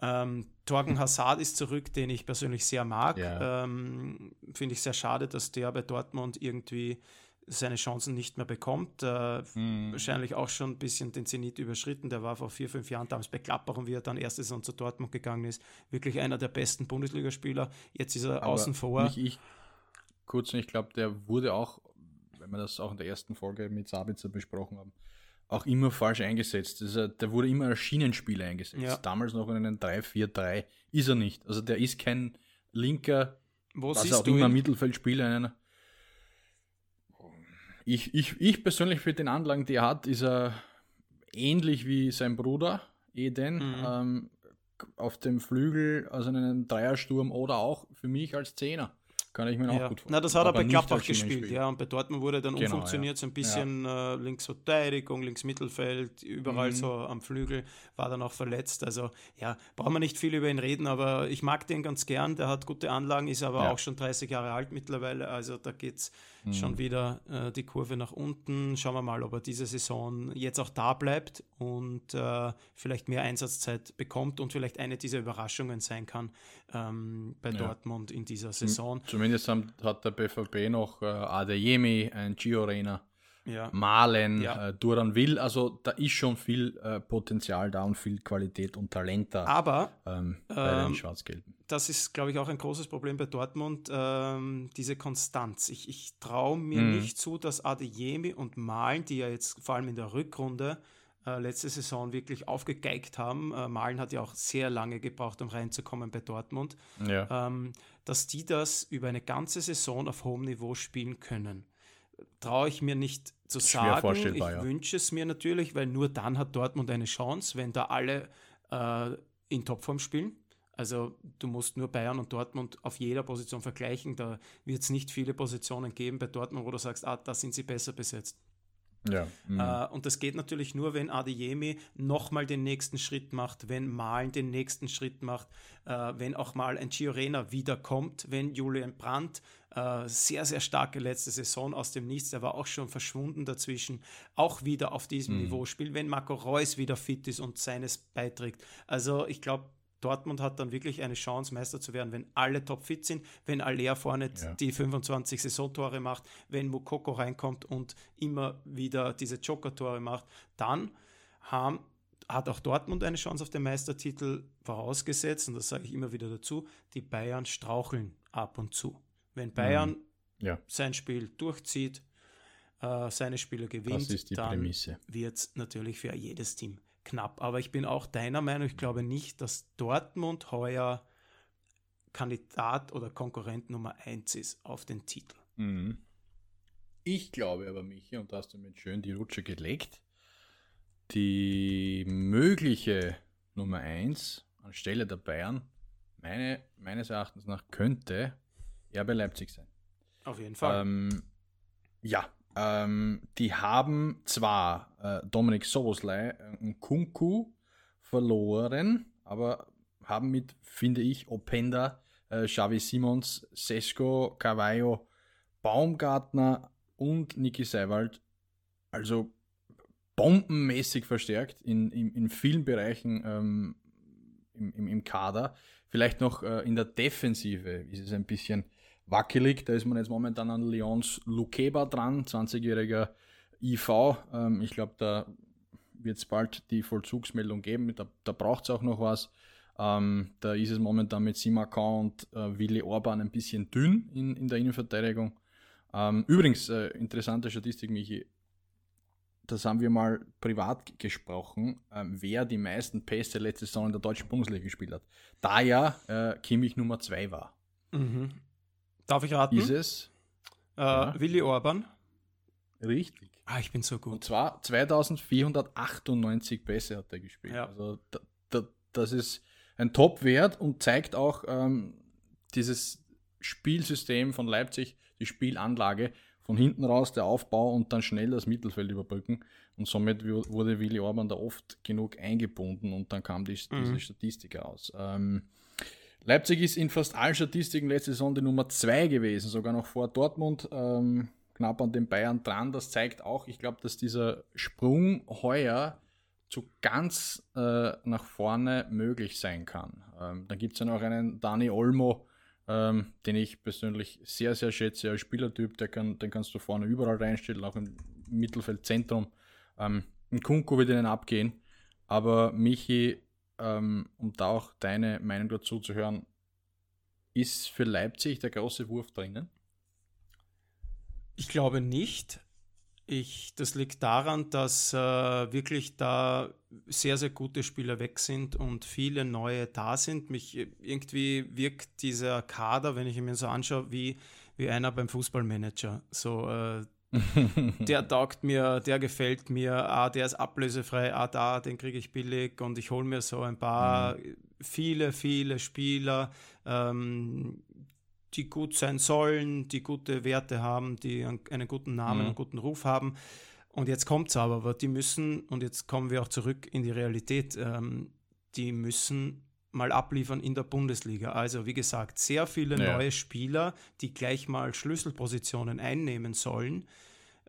Speaker 2: Ähm, Torgen Hazard ist zurück, den ich persönlich sehr mag. Ja. Ähm, Finde ich sehr schade, dass der bei Dortmund irgendwie seine Chancen nicht mehr bekommt. Äh, mhm. Wahrscheinlich auch schon ein bisschen den Zenit überschritten. Der war vor vier, fünf Jahren damals bei und wie er dann erste Saison zu Dortmund gegangen ist, wirklich einer der besten Bundesligaspieler. Jetzt ist er Aber außen vor.
Speaker 1: Ich, ich, kurz, ich glaube, der wurde auch, wenn wir das auch in der ersten Folge mit Sabitzer besprochen haben, auch immer falsch eingesetzt. Also, der wurde immer als Schienenspieler eingesetzt. Ja. Damals noch in einem 3-4-3 ist er nicht. Also der ist kein linker,
Speaker 2: Wo was auch
Speaker 1: immer Mittelfeldspieler in einer ich, ich, ich persönlich für den Anlagen, die er hat, ist er ähnlich wie sein Bruder Eden. Mhm. Ähm, auf dem Flügel, also in einem Dreiersturm oder auch für mich als Zehner. Kann ich mir ja. auch gut
Speaker 2: vorstellen. Na, das hat er bei Gladbach gespielt, ja. Und bei Dortmund wurde dann genau, umfunktioniert, ja. so ein bisschen ja. äh, Linksverteidigung, Linksmittelfeld, überall mhm. so am Flügel, war dann auch verletzt. Also ja, brauchen wir nicht viel über ihn reden, aber ich mag den ganz gern. Der hat gute Anlagen, ist aber auch schon 30 Jahre alt mittlerweile. Also da geht es mhm. schon wieder äh, die Kurve nach unten. Schauen wir mal, ob er diese Saison jetzt auch da bleibt und äh, vielleicht mehr Einsatzzeit bekommt und vielleicht eine dieser Überraschungen sein kann ähm, bei Dortmund in dieser Saison.
Speaker 1: Zum Zumindest hat der BVB noch äh, Adeyemi, ein Gio-Rena, ja. Malen, ja. äh, Duran Will. Also da ist schon viel äh, Potenzial da und viel Qualität und Talent da.
Speaker 2: Aber
Speaker 1: ähm, bei ähm, den Schwarz-Gelben.
Speaker 2: Das ist, glaube ich, auch ein großes Problem bei Dortmund, ähm, diese Konstanz. Ich, ich traue mir mhm. nicht zu, dass Adeyemi und Malen, die ja jetzt vor allem in der Rückrunde äh, letzte Saison wirklich aufgegeigt haben. Äh, Malen hat ja auch sehr lange gebraucht, um reinzukommen bei Dortmund. Ja. Ähm, dass die das über eine ganze Saison auf hohem Niveau spielen können. Traue ich mir nicht zu Schwer sagen. Ich ja. wünsche es mir natürlich, weil nur dann hat Dortmund eine Chance, wenn da alle äh, in Topform spielen. Also du musst nur Bayern und Dortmund auf jeder Position vergleichen. Da wird es nicht viele Positionen geben bei Dortmund, wo du sagst, ah, da sind sie besser besetzt.
Speaker 1: Ja.
Speaker 2: Mhm. Äh, und das geht natürlich nur, wenn Adeyemi nochmal den nächsten Schritt macht, wenn Malen den nächsten Schritt macht, äh, wenn auch mal ein Giorena wiederkommt, wenn Julian Brandt äh, sehr, sehr starke letzte Saison aus dem Nichts, der war auch schon verschwunden dazwischen, auch wieder auf diesem mhm. Niveau spielt, wenn Marco Reus wieder fit ist und seines beiträgt. Also ich glaube, Dortmund hat dann wirklich eine Chance, Meister zu werden, wenn alle topfit sind, wenn Alea vorne ja. die 25 Saisontore macht, wenn Mukoko reinkommt und immer wieder diese Joker-Tore macht, dann haben, hat auch Dortmund eine Chance auf den Meistertitel vorausgesetzt, und das sage ich immer wieder dazu, die Bayern straucheln ab und zu. Wenn Bayern mhm. ja. sein Spiel durchzieht, äh, seine Spiele gewinnt, dann wird es natürlich für jedes Team knapp. Aber ich bin auch deiner Meinung, ich glaube nicht, dass Dortmund heuer Kandidat oder Konkurrent Nummer 1 ist auf den Titel.
Speaker 1: Mhm. Ich glaube aber, Michi, und da hast du mir schön die Rutsche gelegt, die mögliche Nummer 1 anstelle der Bayern, meine, meines Erachtens nach, könnte RB Leipzig sein.
Speaker 2: Auf jeden Fall.
Speaker 1: Ähm, ja, ähm, die haben zwar äh, Dominik Soboslai und äh, Kunku verloren, aber haben mit, finde ich, Openda, äh, Xavi Simons, Sesko, Cavallo, Baumgartner und Niki Seiwald also bombenmäßig verstärkt in, in, in vielen Bereichen ähm, im, im, im, Kader. Vielleicht noch äh, in der Defensive ist es ein bisschen wackelig. Da ist man jetzt momentan an Leons Lukeba dran, 20-jähriger IV. Ähm, ich glaube, da wird es bald die Vollzugsmeldung geben. Da, da braucht es auch noch was. Ähm, da ist es momentan mit Simakan und äh, Willi Orban ein bisschen dünn in, in der Innenverteidigung. Ähm, übrigens, äh, interessante Statistik, Michi. Das haben wir mal privat gesprochen, äh, wer die meisten Pässe letzte Saison in der deutschen Bundesliga gespielt hat. Da ja äh, Kimmich Nummer 2 war.
Speaker 2: Mhm. Darf ich raten?
Speaker 1: Ist es?
Speaker 2: Äh, ja. Willi Orban.
Speaker 1: Richtig.
Speaker 2: Ah, ich bin so gut.
Speaker 1: Und zwar 2498 Pässe hat er gespielt. Ja. Also da, da, das ist ein Top-Wert und zeigt auch ähm, dieses Spielsystem von Leipzig, die Spielanlage, von hinten raus der Aufbau und dann schnell das Mittelfeld überbrücken. Und somit wurde Willi Orban da oft genug eingebunden und dann kam die, mhm. diese Statistik raus. Ähm, Leipzig ist in fast allen Statistiken letzte Saison die Nummer 2 gewesen, sogar noch vor Dortmund, ähm, knapp an den Bayern dran. Das zeigt auch, ich glaube, dass dieser Sprung heuer zu ganz äh, nach vorne möglich sein kann. Ähm, dann gibt es ja noch einen Dani Olmo, ähm, den ich persönlich sehr, sehr schätze als Spielertyp. Der kann, den kannst du vorne überall reinstellen, auch im Mittelfeldzentrum. Ähm, ein Kunku wird ihnen abgehen. Aber Michi, ähm, um da auch deine Meinung dazu zu hören, ist für Leipzig der große Wurf drinnen?
Speaker 2: Ich glaube nicht. Ich, das liegt daran, dass äh, wirklich da sehr, sehr gute Spieler weg sind und viele neue da sind. Mich irgendwie wirkt dieser Kader, wenn ich ihn mir so anschaue, wie, wie einer beim Fußballmanager. So, äh, [laughs] der taugt mir, der gefällt mir, ah, der ist ablösefrei, ah, da, den kriege ich billig und ich hole mir so ein paar, mhm. viele, viele Spieler, ähm, die gut sein sollen, die gute Werte haben, die einen guten Namen, mhm. einen guten Ruf haben. Und jetzt kommt es aber, aber die müssen, und jetzt kommen wir auch zurück in die Realität, ähm, die müssen mal abliefern in der Bundesliga. Also wie gesagt, sehr viele ja. neue Spieler, die gleich mal Schlüsselpositionen einnehmen sollen.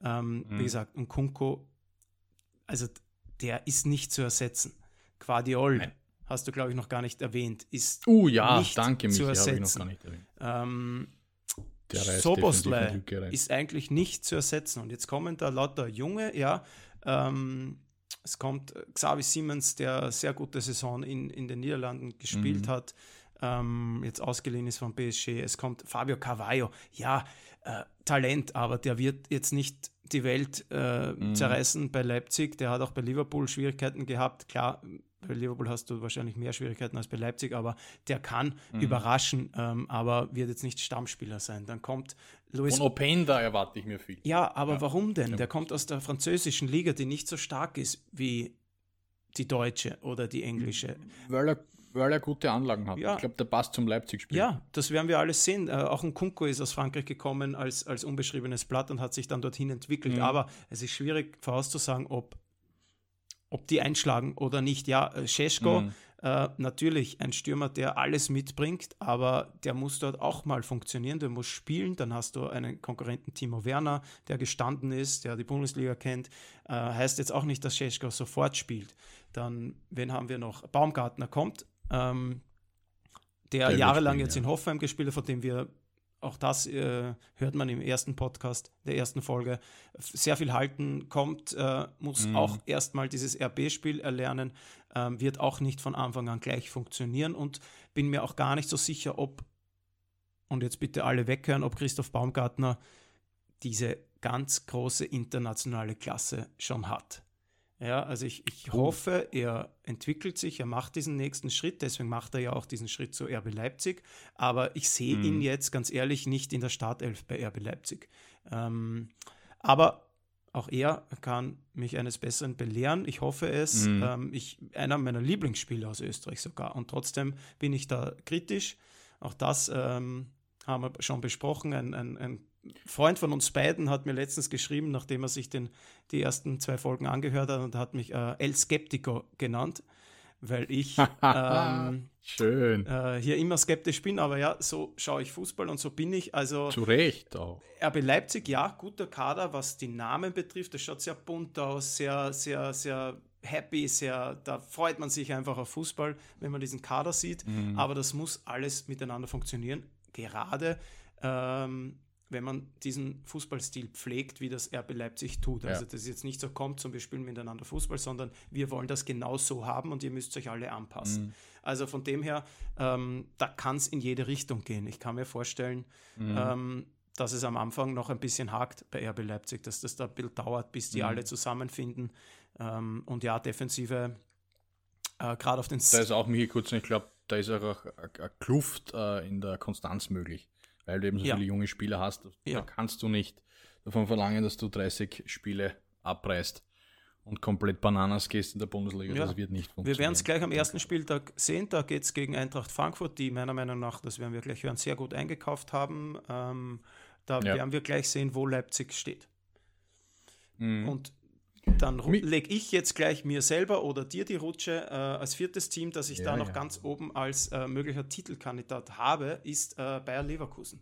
Speaker 2: Ähm, mhm. Wie gesagt, und Kunko, also der ist nicht zu ersetzen. Quadiol, Nein hast du, glaube ich, noch gar nicht erwähnt, ist
Speaker 1: uh, ja, nicht danke mich, zu ersetzen.
Speaker 2: Ähm, Soboslai ist eigentlich nicht zu ersetzen. Und jetzt kommen da lauter Junge, ja. Ähm, es kommt Xavi Siemens, der sehr gute Saison in, in den Niederlanden gespielt mhm. hat, ähm, jetzt ausgeliehen ist vom PSG. Es kommt Fabio Carvalho, ja, äh, Talent, aber der wird jetzt nicht die Welt äh, mhm. zerreißen bei Leipzig. Der hat auch bei Liverpool Schwierigkeiten gehabt. Klar, bei Liverpool hast du wahrscheinlich mehr Schwierigkeiten als bei Leipzig, aber der kann mhm. überraschen, ähm, aber wird jetzt nicht Stammspieler sein. Dann kommt
Speaker 1: Luis. Von Openda erwarte ich mir viel.
Speaker 2: Ja, aber ja. warum denn? Der kommt aus der französischen Liga, die nicht so stark ist wie die deutsche oder die englische.
Speaker 1: Weil er, weil er gute Anlagen hat. Ja. Ich glaube, der passt zum Leipzig-Spiel.
Speaker 2: Ja, das werden wir alles sehen. Äh, auch ein Kunko ist aus Frankreich gekommen als, als unbeschriebenes Blatt und hat sich dann dorthin entwickelt. Mhm. Aber es ist schwierig vorauszusagen, ob ob die einschlagen oder nicht. Ja, Scheschko, mhm. Äh, natürlich ein Stürmer, der alles mitbringt, aber der muss dort auch mal funktionieren, der muss spielen. Dann hast du einen Konkurrenten Timo Werner, der gestanden ist, der die Bundesliga kennt. Äh, heißt jetzt auch nicht, dass Scheschko sofort spielt. Dann, wen haben wir noch? Baumgartner kommt. Ähm, der, der jahrelang jetzt ja. in Hoffenheim gespielt hat, von dem wir auch das äh, hört man im ersten Podcast der ersten Folge, sehr viel halten kommt, äh, muss mhm. auch erstmal dieses RB-Spiel erlernen, äh, wird auch nicht von Anfang an gleich funktionieren und bin mir auch gar nicht so sicher, ob, und jetzt bitte alle weghören, ob Christoph Baumgartner diese ganz große internationale Klasse schon hat. Ja, also ich, ich hoffe, er entwickelt sich, er macht diesen nächsten Schritt, deswegen macht er ja auch diesen Schritt zu RB Leipzig. Aber ich sehe mhm. ihn jetzt ganz ehrlich nicht in der Startelf bei RB Leipzig. Ähm, aber auch er kann mich eines Besseren belehren. Ich hoffe es. Mhm. Ähm, ich, einer meiner Lieblingsspieler aus Österreich sogar. Und trotzdem bin ich da kritisch. Auch das ähm, haben wir schon besprochen. Ein, ein, ein Freund von uns beiden hat mir letztens geschrieben, nachdem er sich den, die ersten zwei Folgen angehört hat und hat mich äh, El Skeptico genannt, weil ich [laughs] ähm,
Speaker 1: Schön.
Speaker 2: Äh, hier immer skeptisch bin, aber ja, so schaue ich Fußball und so bin ich. Also
Speaker 1: zu Recht auch.
Speaker 2: RB Leipzig, ja, guter Kader, was die Namen betrifft. Das schaut sehr bunt aus, sehr, sehr, sehr happy, sehr, da freut man sich einfach auf Fußball, wenn man diesen Kader sieht. Mhm. Aber das muss alles miteinander funktionieren. Gerade ähm, wenn man diesen Fußballstil pflegt, wie das RB Leipzig tut. Also, dass es jetzt nicht so kommt, zum Beispiel miteinander Fußball, sondern wir wollen das genau so haben und ihr müsst euch alle anpassen. Mhm. Also von dem her, ähm, da kann es in jede Richtung gehen. Ich kann mir vorstellen, mhm. ähm, dass es am Anfang noch ein bisschen hakt bei RB Leipzig, dass das da ein bisschen dauert, bis die mhm. alle zusammenfinden. Ähm, und ja, Defensive, äh, gerade auf den...
Speaker 1: Da ist auch, Michi Kurz, ich glaube, da ist auch eine Kluft äh, in der Konstanz möglich weil du eben so ja. viele junge Spieler hast. Ja. Da kannst du nicht davon verlangen, dass du 30 Spiele abreißt und komplett Bananas gehst in der Bundesliga. Ja. Das wird nicht
Speaker 2: funktionieren. Wir werden es gleich am ersten Spieltag sehen. Da geht es gegen Eintracht Frankfurt, die meiner Meinung nach, das werden wir gleich hören, sehr gut eingekauft haben. Ähm, da ja. werden wir gleich sehen, wo Leipzig steht. Mhm. Und dann lege ich jetzt gleich mir selber oder dir die Rutsche äh, als viertes Team, das ich ja, da noch ja. ganz oben als äh, möglicher Titelkandidat habe, ist äh, Bayer Leverkusen.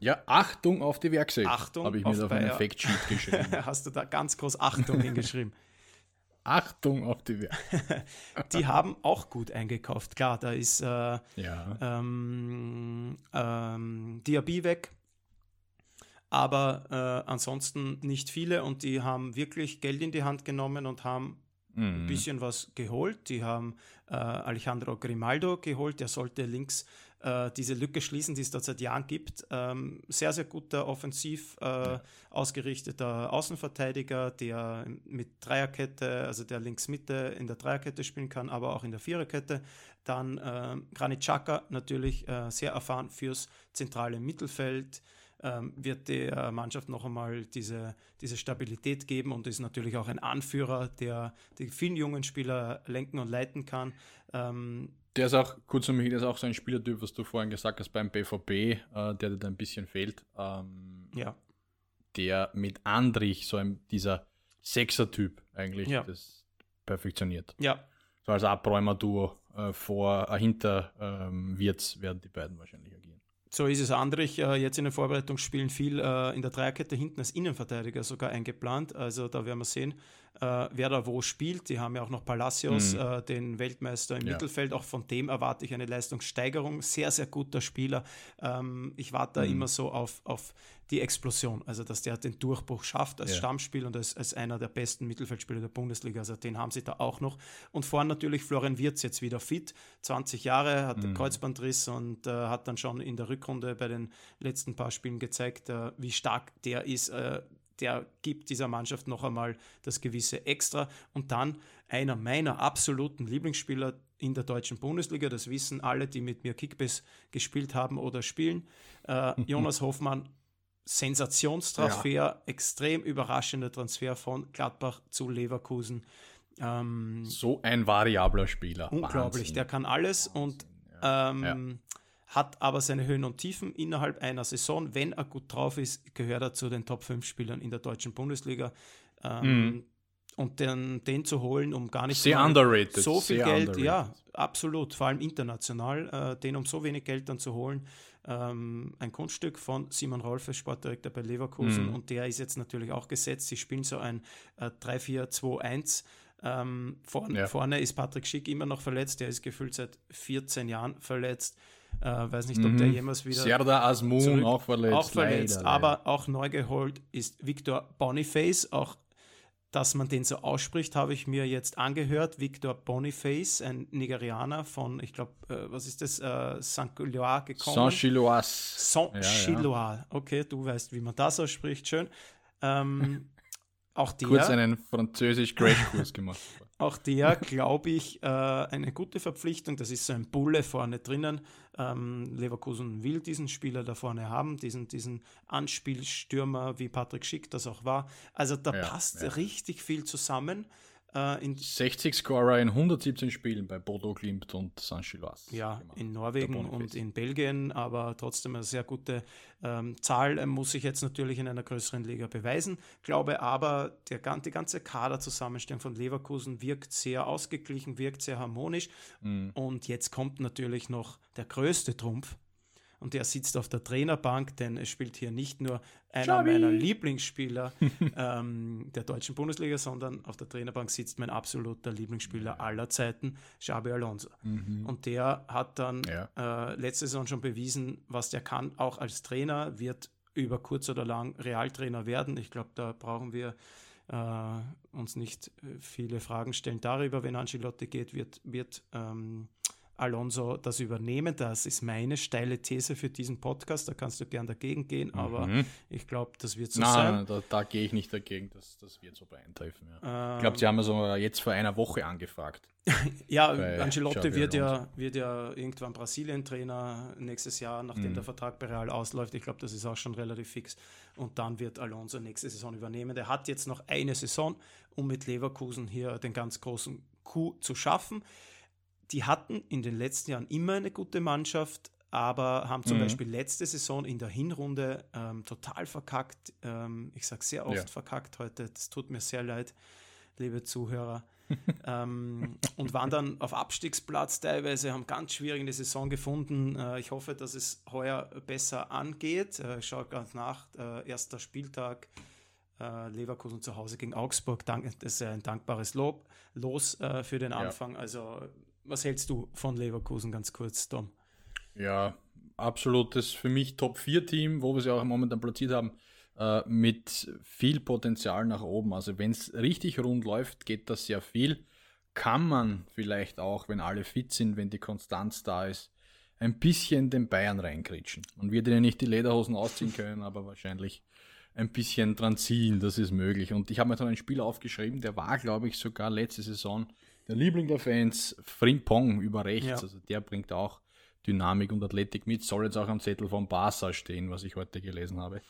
Speaker 1: Ja, Achtung auf die Werkself. Achtung habe ich mir auf, auf einen Effektsheet geschrieben. [laughs]
Speaker 2: Hast du da ganz groß Achtung [laughs] hingeschrieben.
Speaker 1: Achtung auf die Werbung. [laughs]
Speaker 2: die haben auch gut eingekauft. Klar, da ist äh,
Speaker 1: ja.
Speaker 2: ähm, ähm, Diaby weg. Aber äh, ansonsten nicht viele und die haben wirklich Geld in die Hand genommen und haben ein mhm. bisschen was geholt. Die haben äh, Alejandro Grimaldo geholt, der sollte links äh, diese Lücke schließen, die es dort seit Jahren gibt. Ähm, sehr, sehr guter offensiv äh, ausgerichteter Außenverteidiger, der mit Dreierkette, also der links Mitte in der Dreierkette spielen kann, aber auch in der Viererkette. Dann äh, Granit Xhaka natürlich äh, sehr erfahren fürs zentrale Mittelfeld ähm, wird der Mannschaft noch einmal diese, diese Stabilität geben und ist natürlich auch ein Anführer, der die vielen jungen Spieler lenken und leiten kann. Ähm,
Speaker 1: der ist auch, kurz um mich, der ist auch so ein Spielertyp, was du vorhin gesagt hast beim BVB, äh, der dir da ein bisschen fehlt. Ähm,
Speaker 2: ja.
Speaker 1: Der mit Andrich, so ein, dieser Sechser-Typ eigentlich, ja. das perfektioniert.
Speaker 2: Ja.
Speaker 1: So als Abräumer-Duo äh, vor, äh, hinter ähm, Wirtz werden die beiden wahrscheinlich.
Speaker 2: So ist es. Andrich äh, jetzt in den Vorbereitungsspielen viel äh, in der Dreierkette hinten als Innenverteidiger sogar eingeplant. Also da werden wir sehen, wer da wo spielt. Die haben ja auch noch Palacios, mhm. äh, den Weltmeister im ja. Mittelfeld. Auch von dem erwarte ich eine Leistungssteigerung. Sehr, sehr guter Spieler. Ähm, ich warte da mhm. immer so auf, auf die Explosion, also dass der den Durchbruch schafft als ja. Stammspiel und als, als einer der besten Mittelfeldspieler der Bundesliga. Also den haben sie da auch noch. Und vorne natürlich Florian Wirz jetzt wieder fit, 20 Jahre, hat mhm. Kreuzbandriss und äh, hat dann schon in der Rückrunde bei den letzten paar Spielen gezeigt, äh, wie stark der ist. Äh, der gibt dieser Mannschaft noch einmal das gewisse Extra. Und dann einer meiner absoluten Lieblingsspieler in der deutschen Bundesliga, das wissen alle, die mit mir Kickbass gespielt haben oder spielen, äh, [laughs] Jonas Hoffmann, Sensationstransfer, ja. extrem überraschender Transfer von Gladbach zu Leverkusen.
Speaker 1: Ähm, so ein variabler Spieler.
Speaker 2: Unglaublich, Wahnsinn. der kann alles Wahnsinn, und ähm, ja hat aber seine Höhen und Tiefen innerhalb einer Saison. Wenn er gut drauf ist, gehört er zu den Top 5 Spielern in der deutschen Bundesliga. Ähm, mm. Und den, den zu holen, um gar nicht
Speaker 1: Sehr underrated.
Speaker 2: so viel
Speaker 1: Sehr
Speaker 2: Geld,
Speaker 1: underrated.
Speaker 2: ja, absolut, vor allem international, äh, den um so wenig Geld dann zu holen. Ähm, ein Kunststück von Simon Rolfe, Sportdirektor bei Leverkusen, mm. und der ist jetzt natürlich auch gesetzt. Sie spielen so ein äh, 3-4-2-1. Ähm, vorne, ja. vorne ist Patrick Schick immer noch verletzt, der ist gefühlt seit 14 Jahren verletzt. Äh, weiß nicht, ob mhm. der jemals wieder.
Speaker 1: Serda Asmun auch verletzt.
Speaker 2: Auch verletzt, leider, aber leider. auch neu geholt ist Victor Boniface. Auch dass man den so ausspricht, habe ich mir jetzt angehört. Victor Boniface, ein Nigerianer von, ich glaube, äh, was ist das, äh, Saint-Gilloise gekommen.
Speaker 1: Saint-Gilloise.
Speaker 2: Saint-Gilloise. Ja, ja. Okay, du weißt, wie man das ausspricht. Schön. Ähm, [laughs] auch der,
Speaker 1: Kurz einen Französisch-Crashkurs gemacht. [laughs]
Speaker 2: Auch der, [laughs] glaube ich, äh, eine gute Verpflichtung. Das ist so ein Bulle vorne drinnen. Ähm, Leverkusen will diesen Spieler da vorne haben, diesen, diesen Anspielstürmer, wie Patrick Schick das auch war. Also da ja, passt ja. richtig viel zusammen.
Speaker 1: Äh, 60 Scorer in 117 Spielen bei Bodo Glimt und Saint-Gilloise.
Speaker 2: Ja, gemacht. in Norwegen und in Belgien, aber trotzdem eine sehr gute ähm, Zahl. Er muss sich jetzt natürlich in einer größeren Liga beweisen. Glaube aber, der, die ganze Kaderzusammenstellung von Leverkusen wirkt sehr ausgeglichen, wirkt sehr harmonisch. Mhm. Und jetzt kommt natürlich noch der größte Trumpf, und der sitzt auf der Trainerbank, denn es spielt hier nicht nur einer Schabi. meiner Lieblingsspieler [laughs] ähm, der deutschen Bundesliga, sondern auf der Trainerbank sitzt mein absoluter Lieblingsspieler aller Zeiten, Xabi Alonso. Mhm. Und der hat dann ja. äh, letzte Saison schon bewiesen, was der kann, auch als Trainer, wird über kurz oder lang Realtrainer werden. Ich glaube, da brauchen wir äh, uns nicht äh, viele Fragen stellen darüber. Wenn Ancelotti geht, wird, wird ähm, Alonso das übernehmen. Das ist meine steile These für diesen Podcast. Da kannst du gern dagegen gehen, aber mhm. ich glaube, das wird so
Speaker 1: Nein,
Speaker 2: sein.
Speaker 1: Da, da gehe ich nicht dagegen, das, das wird so beeintreffen. Ja. Ähm, ich glaube, sie haben also jetzt vor einer Woche angefragt. [laughs]
Speaker 2: ja, Ancelotti wird ja, wird ja irgendwann Brasilien-Trainer nächstes Jahr, nachdem mhm. der Vertrag bei Real ausläuft. Ich glaube, das ist auch schon relativ fix. Und dann wird Alonso nächste Saison übernehmen. Der hat jetzt noch eine Saison, um mit Leverkusen hier den ganz großen Coup zu schaffen die hatten in den letzten Jahren immer eine gute Mannschaft, aber haben zum mhm. Beispiel letzte Saison in der Hinrunde ähm, total verkackt. Ähm, ich sage sehr oft ja. verkackt heute, das tut mir sehr leid, liebe Zuhörer. [laughs] ähm, und waren dann auf Abstiegsplatz teilweise, haben ganz schwierig eine Saison gefunden. Äh, ich hoffe, dass es heuer besser angeht. Äh, ich schaue ganz nach, äh, erster Spieltag Äh, Leverkusen zu Hause gegen Augsburg, das ist ein dankbares Lob, Los äh, für den Anfang. Ja. Also, was hältst du von Leverkusen ganz kurz, Tom?
Speaker 1: Ja, absolutes für mich Top-4-Team, wo wir sie auch momentan platziert haben, äh, mit viel Potenzial nach oben. Also, wenn es richtig rund läuft, geht das sehr viel. Kann man vielleicht auch, wenn alle fit sind, wenn die Konstanz da ist, ein bisschen den Bayern reinkritschen. Und wir denen nicht die Lederhosen ausziehen können, aber wahrscheinlich ein bisschen dran ziehen, das ist möglich. Und ich habe mir dann ein Spiel aufgeschrieben, der war, glaube ich, sogar letzte Saison der Liebling der Fans, Frimpong über rechts. Ja. Also der bringt auch Dynamik und Athletik mit, soll jetzt auch am Zettel von Barca stehen, was ich heute gelesen habe.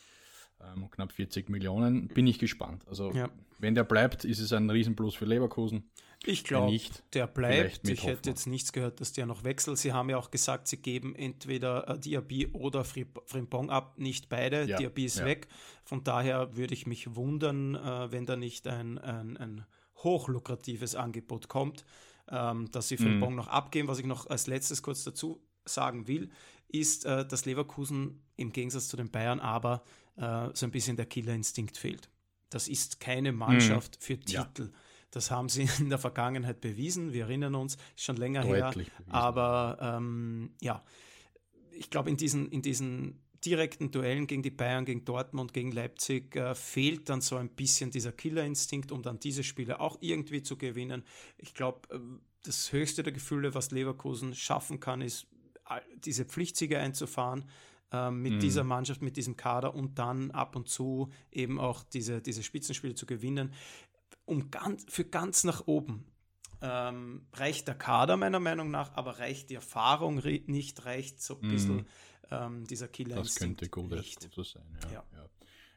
Speaker 1: Ähm, knapp 40 Millionen. Bin ich gespannt. Also, ja. wenn der bleibt, ist es ein Riesenplus für Leverkusen.
Speaker 2: Ich glaube, der bleibt. Ich hätte jetzt nichts gehört, dass der noch wechselt. Sie haben ja auch gesagt, sie geben entweder äh, Diaby oder Frimpong ab, nicht beide. Ja, Diaby ist ja. weg. Von daher würde ich mich wundern, äh, wenn da nicht ein, ein, ein hochlukratives Angebot kommt, ähm, dass sie Frimpong mhm. noch abgeben. Was ich noch als letztes kurz dazu sagen will, ist, äh, dass Leverkusen im Gegensatz zu den Bayern aber äh, so ein bisschen der Killerinstinkt fehlt. Das ist keine Mannschaft mhm. für Titel. Ja das haben sie in der Vergangenheit bewiesen. Wir erinnern uns, ist schon länger Deutlich her. Bewiesen. Aber ähm, ja, ich glaube, in diesen, in diesen direkten Duellen gegen die Bayern, gegen Dortmund, gegen Leipzig äh, fehlt dann so ein bisschen dieser Killerinstinkt, um dann diese Spiele auch irgendwie zu gewinnen. Ich glaube, äh, das höchste der Gefühle, was Leverkusen schaffen kann, ist, diese Pflichtsiege einzufahren äh, mit mhm. dieser Mannschaft, mit diesem Kader und dann ab und zu eben auch diese, diese Spitzenspiele zu gewinnen um ganz, für ganz nach oben ähm, reicht der Kader meiner Meinung nach, aber reicht die Erfahrung nicht, reicht so ein bisschen mm. Ähm, dieser Killer.
Speaker 1: Das könnte gut, gut so sein. Ja, ja. Ja.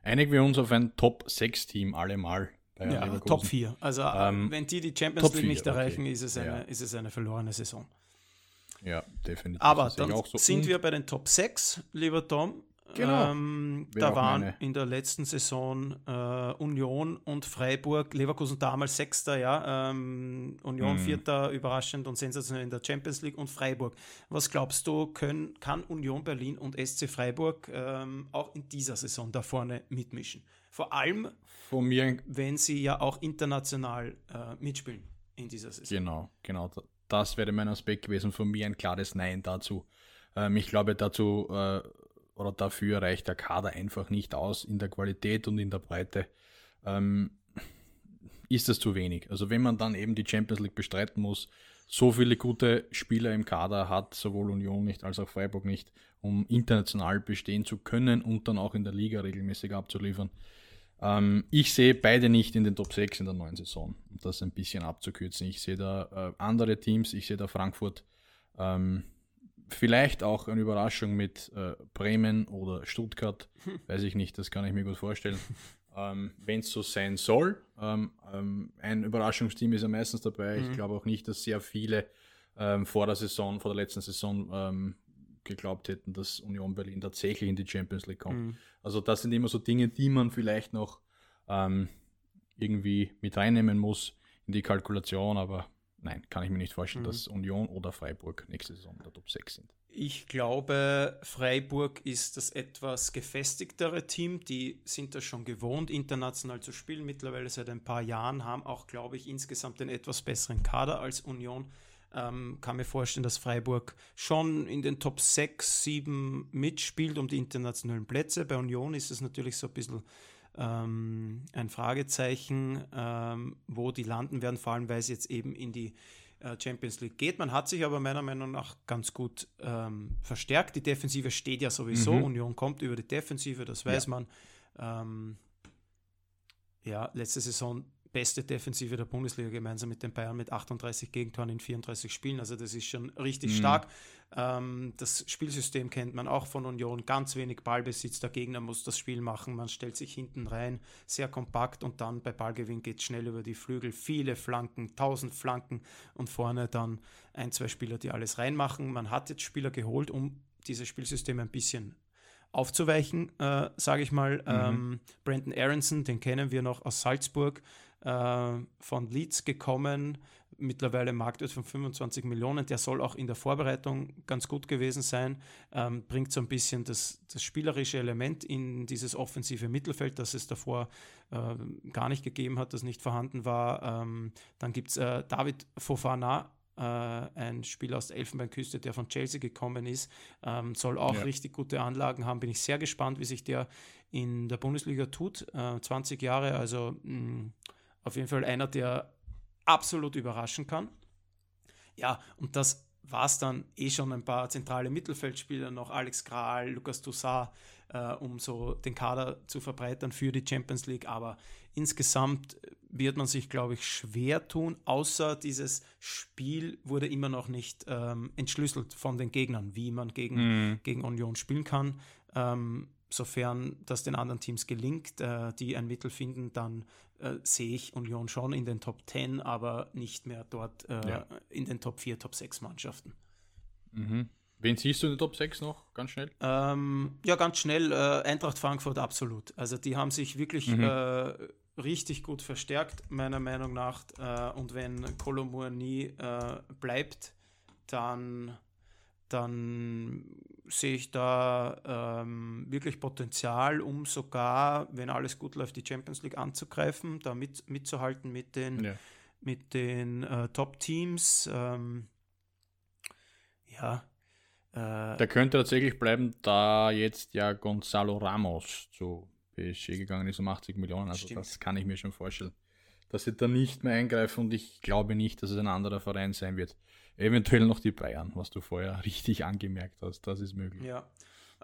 Speaker 1: Einigen wir uns auf ein Top-6-Team allemal.
Speaker 2: Ja, Top 4. Also äh, ähm, wenn die die Champions League 4, nicht erreichen, okay. ist, es eine, ist es eine verlorene Saison.
Speaker 1: Ja, definitiv.
Speaker 2: Aber dann so. sind wir bei den Top 6, lieber Tom. Genau. Ähm, da waren meine. in der letzten Saison äh, Union und Freiburg, Leverkusen damals Sechster, ja, ähm, Union mm. Vierter, überraschend und sensationell in der Champions League und Freiburg. Was glaubst du, können, kann Union Berlin und SC Freiburg ähm, auch in dieser Saison da vorne mitmischen? Vor allem,
Speaker 1: Von mir
Speaker 2: wenn sie ja auch international äh, mitspielen in dieser Saison.
Speaker 1: Genau, genau. Das wäre mein Aspekt gewesen. Von mir ein klares Nein dazu. Ähm, ich glaube, dazu äh, oder dafür reicht der Kader einfach nicht aus in der Qualität und in der Breite. Ähm, ist das zu wenig. Also wenn man dann eben die Champions League bestreiten muss, so viele gute Spieler im Kader hat, sowohl Union nicht als auch Freiburg nicht, um international bestehen zu können und dann auch in der Liga regelmäßig abzuliefern. Ähm, ich sehe beide nicht in den Top 6 in der neuen Saison, um das ein bisschen abzukürzen. Ich sehe da äh, andere Teams, ich sehe da Frankfurt ähm, Vielleicht auch eine Überraschung mit äh, Bremen oder Stuttgart, [laughs] weiß ich nicht, das kann ich mir gut vorstellen. Ähm, Wenn es so sein soll, ähm, ähm, ein Überraschungsteam ist ja meistens dabei. Mhm. Ich glaube auch nicht, dass sehr viele ähm, vor der Saison, vor der letzten Saison ähm, geglaubt hätten, dass Union Berlin tatsächlich in die Champions League kommt. Mhm. Also das sind immer so Dinge, die man vielleicht noch ähm, irgendwie mit reinnehmen muss in die Kalkulation, aber Nein, kann ich mir nicht vorstellen, mhm. dass Union oder Freiburg nächste Saison der Top 6 sind.
Speaker 2: Ich glaube, Freiburg ist das etwas gefestigtere Team. Die sind das schon gewohnt, international zu spielen. Mittlerweile seit ein paar Jahren haben auch, glaube ich, insgesamt einen etwas besseren Kader als Union. Ähm, kann mir vorstellen, dass Freiburg schon in den Top 6, 7 mitspielt um die internationalen Plätze. Bei Union ist es natürlich so ein bisschen ähm, ein Fragezeichen, ähm, wo die landen werden, vor allem weil es jetzt eben in die äh, Champions League geht. Man hat sich aber meiner Meinung nach ganz gut ähm, verstärkt. Die Defensive steht ja sowieso. Mhm. Union kommt über die Defensive, das weiß ja. man. Ähm, ja, letzte Saison beste Defensive der Bundesliga gemeinsam mit den Bayern mit 38 Gegentoren in 34 Spielen. Also das ist schon richtig mhm. stark. Ähm, das Spielsystem kennt man auch von Union. Ganz wenig Ballbesitz. Der Gegner muss das Spiel machen. Man stellt sich hinten rein, sehr kompakt und dann bei Ballgewinn geht es schnell über die Flügel. Viele Flanken, 1000 Flanken und vorne dann ein, zwei Spieler, die alles reinmachen. Man hat jetzt Spieler geholt, um dieses Spielsystem ein bisschen aufzuweichen, äh, sage ich mal. Mhm. Ähm, Brandon Aronson, den kennen wir noch aus Salzburg, äh, von Leeds gekommen, mittlerweile Marktwert von 25 Millionen. Der soll auch in der Vorbereitung ganz gut gewesen sein. Ähm, bringt so ein bisschen das, das spielerische Element in dieses offensive Mittelfeld, das es davor äh, gar nicht gegeben hat, das nicht vorhanden war. Ähm, dann gibt es äh, David Fofana, äh, ein Spieler aus der Elfenbeinküste, der von Chelsea gekommen ist, ähm, soll auch ja. richtig gute Anlagen haben. Bin ich sehr gespannt, wie sich der in der Bundesliga tut. Äh, 20 Jahre, also mh, mm, auf jeden Fall einer, der absolut überraschen kann. Ja, und das war es dann eh schon ein paar zentrale Mittelfeldspieler, noch Alex Kral, Lukas Toussaint, äh, um so den Kader zu verbreitern für die Champions League. Aber insgesamt wird man sich, glaube ich, schwer tun, außer dieses Spiel wurde immer noch nicht ähm, entschlüsselt von den Gegnern, wie man gegen, mm. gegen Union spielen kann. Ähm, sofern das den anderen Teams gelingt, äh, die ein Mittel finden, dann äh, sehe ich Union schon in den Top 10, aber nicht mehr dort äh, ja. in den Top 4, Top 6 Mannschaften.
Speaker 1: Mhm. Wen siehst du in den Top 6 noch, ganz schnell?
Speaker 2: Ähm, ja, ganz schnell, äh, Eintracht Frankfurt absolut. Also die haben sich wirklich mhm. Äh, richtig gut verstärkt, meiner Meinung nach. Äh, und wenn Colombour nie bleibt, dann dann sehe ich da ähm, wirklich Potenzial, um sogar, wenn alles gut läuft, die Champions League anzugreifen, da mit, mitzuhalten mit den, ja. mit den äh, Top-Teams. Ähm, ja.
Speaker 1: Äh, Der könnte tatsächlich bleiben, da jetzt ja Gonzalo Ramos zu PSG gegangen ist um 80 Millionen. Also stimmt. das kann ich mir schon vorstellen, dass sie da nicht mehr eingreifen und ich glaube nicht, dass es ein anderer Verein sein wird. Eventuell noch die Bayern, was du vorher [laughs] richtig angemerkt hast. Das ist möglich.
Speaker 2: Ja.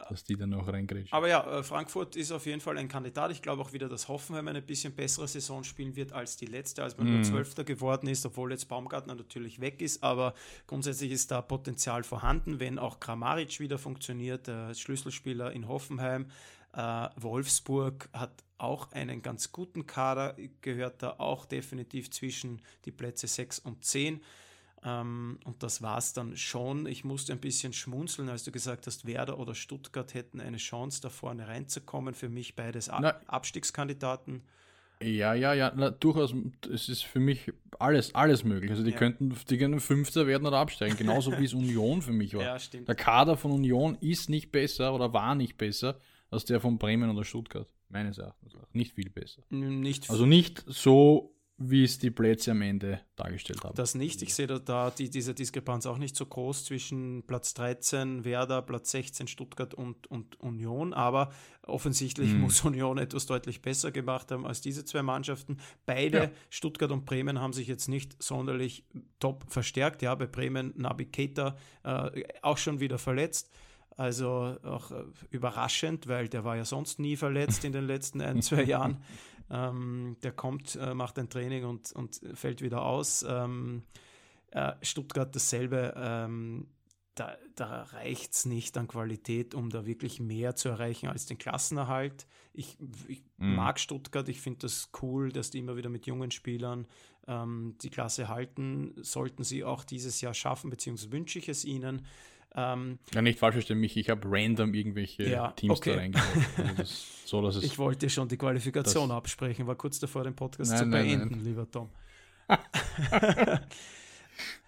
Speaker 1: Dass die dann noch reingrätschen.
Speaker 2: Aber ja, äh, Frankfurt ist auf jeden Fall ein Kandidat. Ich glaube auch wieder, dass Hoffenheim eine bisschen bessere Saison spielen wird als die letzte, als man mm. nur Zwölfter geworden ist, obwohl jetzt Baumgartner natürlich weg ist. Aber grundsätzlich ist da Potenzial vorhanden, wenn auch Kramaric wieder funktioniert, der Schlüsselspieler in Hoffenheim. Äh, Wolfsburg hat auch einen ganz guten Kader, gehört da auch definitiv zwischen die Plätze 6 und 10. Ähm, und das war es dann schon. Ich musste ein bisschen schmunzeln, als du gesagt hast, Werder oder Stuttgart hätten eine Chance, da vorne reinzukommen. Für mich beides Ab Na, Abstiegskandidaten.
Speaker 1: Ja, ja, ja, na, durchaus. Es ist für mich alles, alles möglich. Also die ja. könnten, die können Fünfter werden oder absteigen, genauso wie es [laughs] Union für mich war.
Speaker 2: Ja, stimmt.
Speaker 1: Der Kader von Union ist nicht besser oder war nicht besser als der von Bremen oder Stuttgart. Meines Erachtens. Nicht viel besser.
Speaker 2: Nicht
Speaker 1: also nicht so wie es die Plätze am Ende dargestellt haben.
Speaker 2: Das nicht. Ich sehe da, da die, diese Diskrepanz auch nicht so groß zwischen Platz 13 Werder, Platz 16 Stuttgart und, und Union. Aber offensichtlich mhm. muss Union etwas deutlich besser gemacht haben als diese zwei Mannschaften. Beide, ja. Stuttgart und Bremen, haben sich jetzt nicht sonderlich top verstärkt. Ja, bei Bremen Nabi Keita äh, auch schon wieder verletzt. Also auch äh, überraschend, weil der war ja sonst nie verletzt in den letzten ein, zwei [laughs] Jahren. Ähm, der kommt, äh, macht ein Training und, und fällt wieder aus. Ähm, äh, Stuttgart dasselbe. Ähm, da, da reicht es nicht an Qualität, um da wirklich mehr zu erreichen als den Klassenerhalt. Ich, ich mhm. mag Stuttgart, ich finde das cool, dass die immer wieder mit jungen Spielern ähm, die Klasse halten. Sollten sie auch dieses Jahr schaffen, beziehungsweise wünsche ich es ihnen.
Speaker 1: Ähm, ja, nicht falsch verstehen mich, ich habe random irgendwelche ja, Teams okay. da reingebracht. Also [laughs]
Speaker 2: so, dass ich wollte schon die Qualifikation absprechen, war kurz davor, den Podcast nein, zu nein, beenden, nein. lieber Tom. [laughs]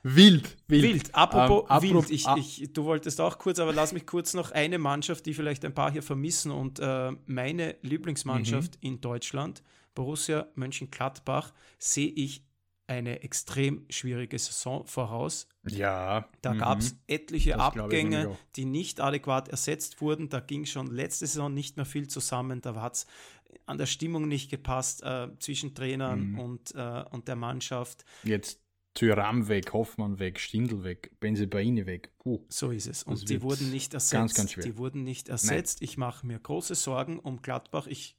Speaker 1: wild,
Speaker 2: wild. Wild, apropos ähm, wild. Ich, ich, du wolltest auch kurz, aber lass mich kurz noch eine Mannschaft, die vielleicht ein paar hier vermissen und äh, meine Lieblingsmannschaft mhm. in Deutschland, Borussia Mönchengladbach, sehe ich eine extrem schwierige Saison voraus.
Speaker 1: Ja.
Speaker 2: Da mhm. gab es etliche das Abgänge, die nicht adäquat ersetzt wurden. Da ging schon letzte Saison nicht mehr viel zusammen. Da hat es an der Stimmung nicht gepasst äh, zwischen Trainern mhm. und, äh, und der Mannschaft.
Speaker 1: Jetzt Tyram weg, Hoffmann weg, Stindl weg, Benzebaini weg.
Speaker 2: Puh, so ist es. Und die wurden nicht ersetzt. Ganz, ganz schwer. Die wurden nicht ersetzt. Nein. Ich mache mir große Sorgen um Gladbach. Ich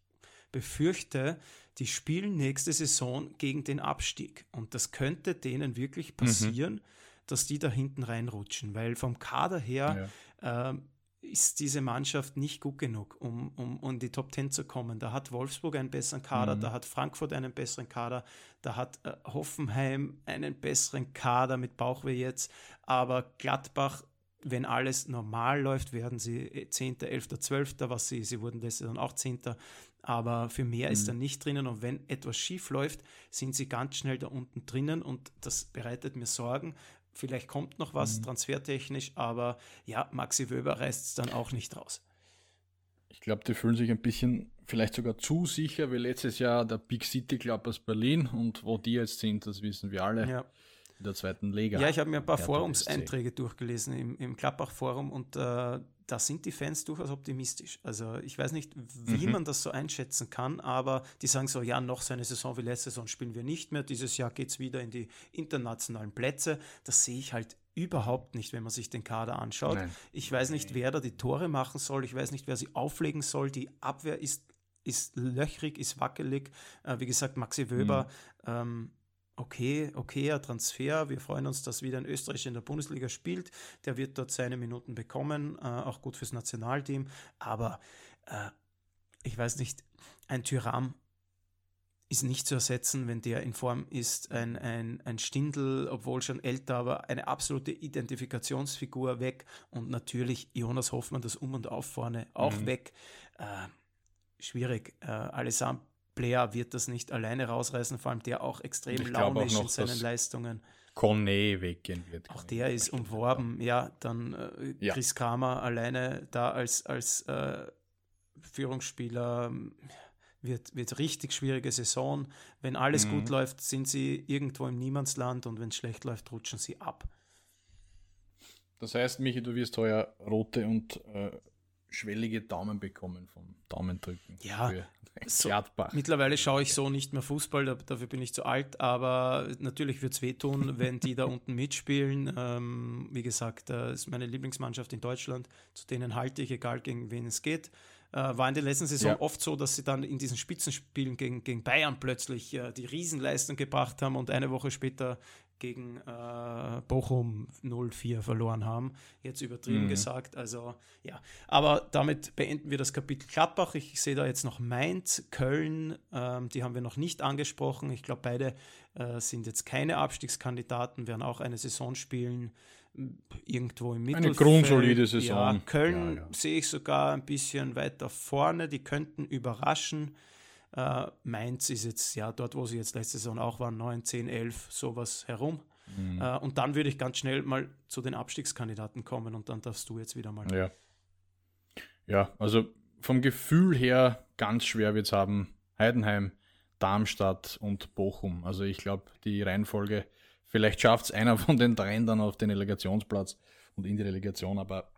Speaker 2: befürchte, die spielen nächste Saison gegen den Abstieg. Und das könnte denen wirklich mhm. passieren, mhm. dass die da hinten reinrutschen, weil vom Kader her ja. äh, ist diese Mannschaft nicht gut genug, um, um, um in die Top 10 zu kommen. Da hat Wolfsburg einen besseren Kader, mhm. da hat Frankfurt einen besseren Kader, da hat äh, Hoffenheim einen besseren Kader mit Bauchweh jetzt, aber Gladbach wenn alles normal läuft, werden sie 10., 11., 12., was sie, sie wurden letztes Jahr auch 10. Aber für mehr mhm. ist er nicht drinnen und wenn etwas schief läuft, sind sie ganz schnell da unten drinnen und das bereitet mir Sorgen. Vielleicht kommt noch was mhm. transfertechnisch, aber ja, Maxi Wöber reißt es dann auch nicht raus.
Speaker 1: Ich glaube, die fühlen sich ein bisschen, vielleicht sogar zu sicher wie letztes Jahr der Big City Club aus Berlin und wo die jetzt sind, das wissen wir alle. Ja. In der zweiten Liga.
Speaker 2: Ja, ich habe mir ein paar Forumseinträge durchgelesen im, im Klappbach-Forum und äh, da sind die Fans durchaus optimistisch. Also ich weiß nicht, wie mhm. man das so einschätzen kann, aber die sagen so, ja, noch so eine Saison wie letzte Saison spielen wir nicht mehr. Dieses Jahr geht es wieder in die internationalen Plätze. Das sehe ich halt überhaupt nicht, wenn man sich den Kader anschaut. Nein. Ich weiß nicht, wer da die Tore machen soll. Ich weiß nicht, wer sie auflegen soll. Die Abwehr ist, ist löchrig, ist wackelig. Äh, wie gesagt, Maxi Wöber. Mhm. Ähm, okay, okayer Transfer. Wir freuen uns, dass wieder ein Österreicher in der Bundesliga spielt. Der wird dort seine Minuten bekommen, äh, auch gut fürs Nationalteam. Aber äh, ich weiß nicht, ein Tyram ist nicht zu ersetzen, wenn der in Form ist. Ein, ein, ein Stindl, obwohl schon älter, aber eine absolute Identifikationsfigur weg. Und natürlich Jonas Hoffmann, das Um und Auf vorne auch mhm. weg. Äh, schwierig. Äh, allesamt Player wird das nicht alleine rausreißen, vor allem der auch extrem launisch in seinen Leistungen.
Speaker 1: Kone weggehen wird.
Speaker 2: Auch der ist umworben, ja, dann äh, ja. Chris Kramer alleine da als, als äh, Führungsspieler ähm, wird, wird richtig schwierige Saison. Wenn alles mhm. gut läuft, sind sie irgendwo im Niemandsland und wenn es schlecht läuft, rutschen sie ab.
Speaker 1: Das heißt, Michi, du wirst heuer rote und äh, schwellige Daumen bekommen vom Daumendrücken.
Speaker 2: Ja, so, mittlerweile schaue ich so nicht mehr Fußball, dafür bin ich zu alt, aber natürlich wird es wehtun, [laughs] wenn die da unten mitspielen. Ähm, wie gesagt, das ist meine Lieblingsmannschaft in Deutschland, zu denen halte ich, egal gegen wen es geht. Äh, war in der letzten Saison ja. oft so, dass sie dann in diesen Spitzenspielen gegen, gegen Bayern plötzlich äh, die Riesenleistung gebracht haben und eine Woche später gegen äh, Bochum 0-4 verloren haben. Jetzt übertrieben mhm. gesagt. Also ja, aber damit beenden wir das Kapitel Gladbach. Ich sehe da jetzt noch Mainz, Köln, ähm, die haben wir noch nicht angesprochen. Ich glaube, beide äh, sind jetzt keine Abstiegskandidaten, werden auch eine Saison spielen irgendwo im Mittelfeld.
Speaker 1: Eine grundsolide Saison.
Speaker 2: Ja, Köln ja, ja. sehe ich sogar ein bisschen weiter vorne. Die könnten überraschen. Äh, Mainz ist jetzt, ja, dort, wo sie jetzt letzte Saison auch waren, 9, 10, 11, sowas herum. Mhm. Äh, und dann würde ich ganz schnell mal zu den Abstiegskandidaten kommen und dann darfst du jetzt wieder mal.
Speaker 1: Ja, ja also vom Gefühl her ganz schwer wird es haben. Heidenheim, Darmstadt und Bochum. Also ich glaube, die Reihenfolge, vielleicht schafft es einer [laughs] von den dreien dann auf den Relegationsplatz und in die Relegation, aber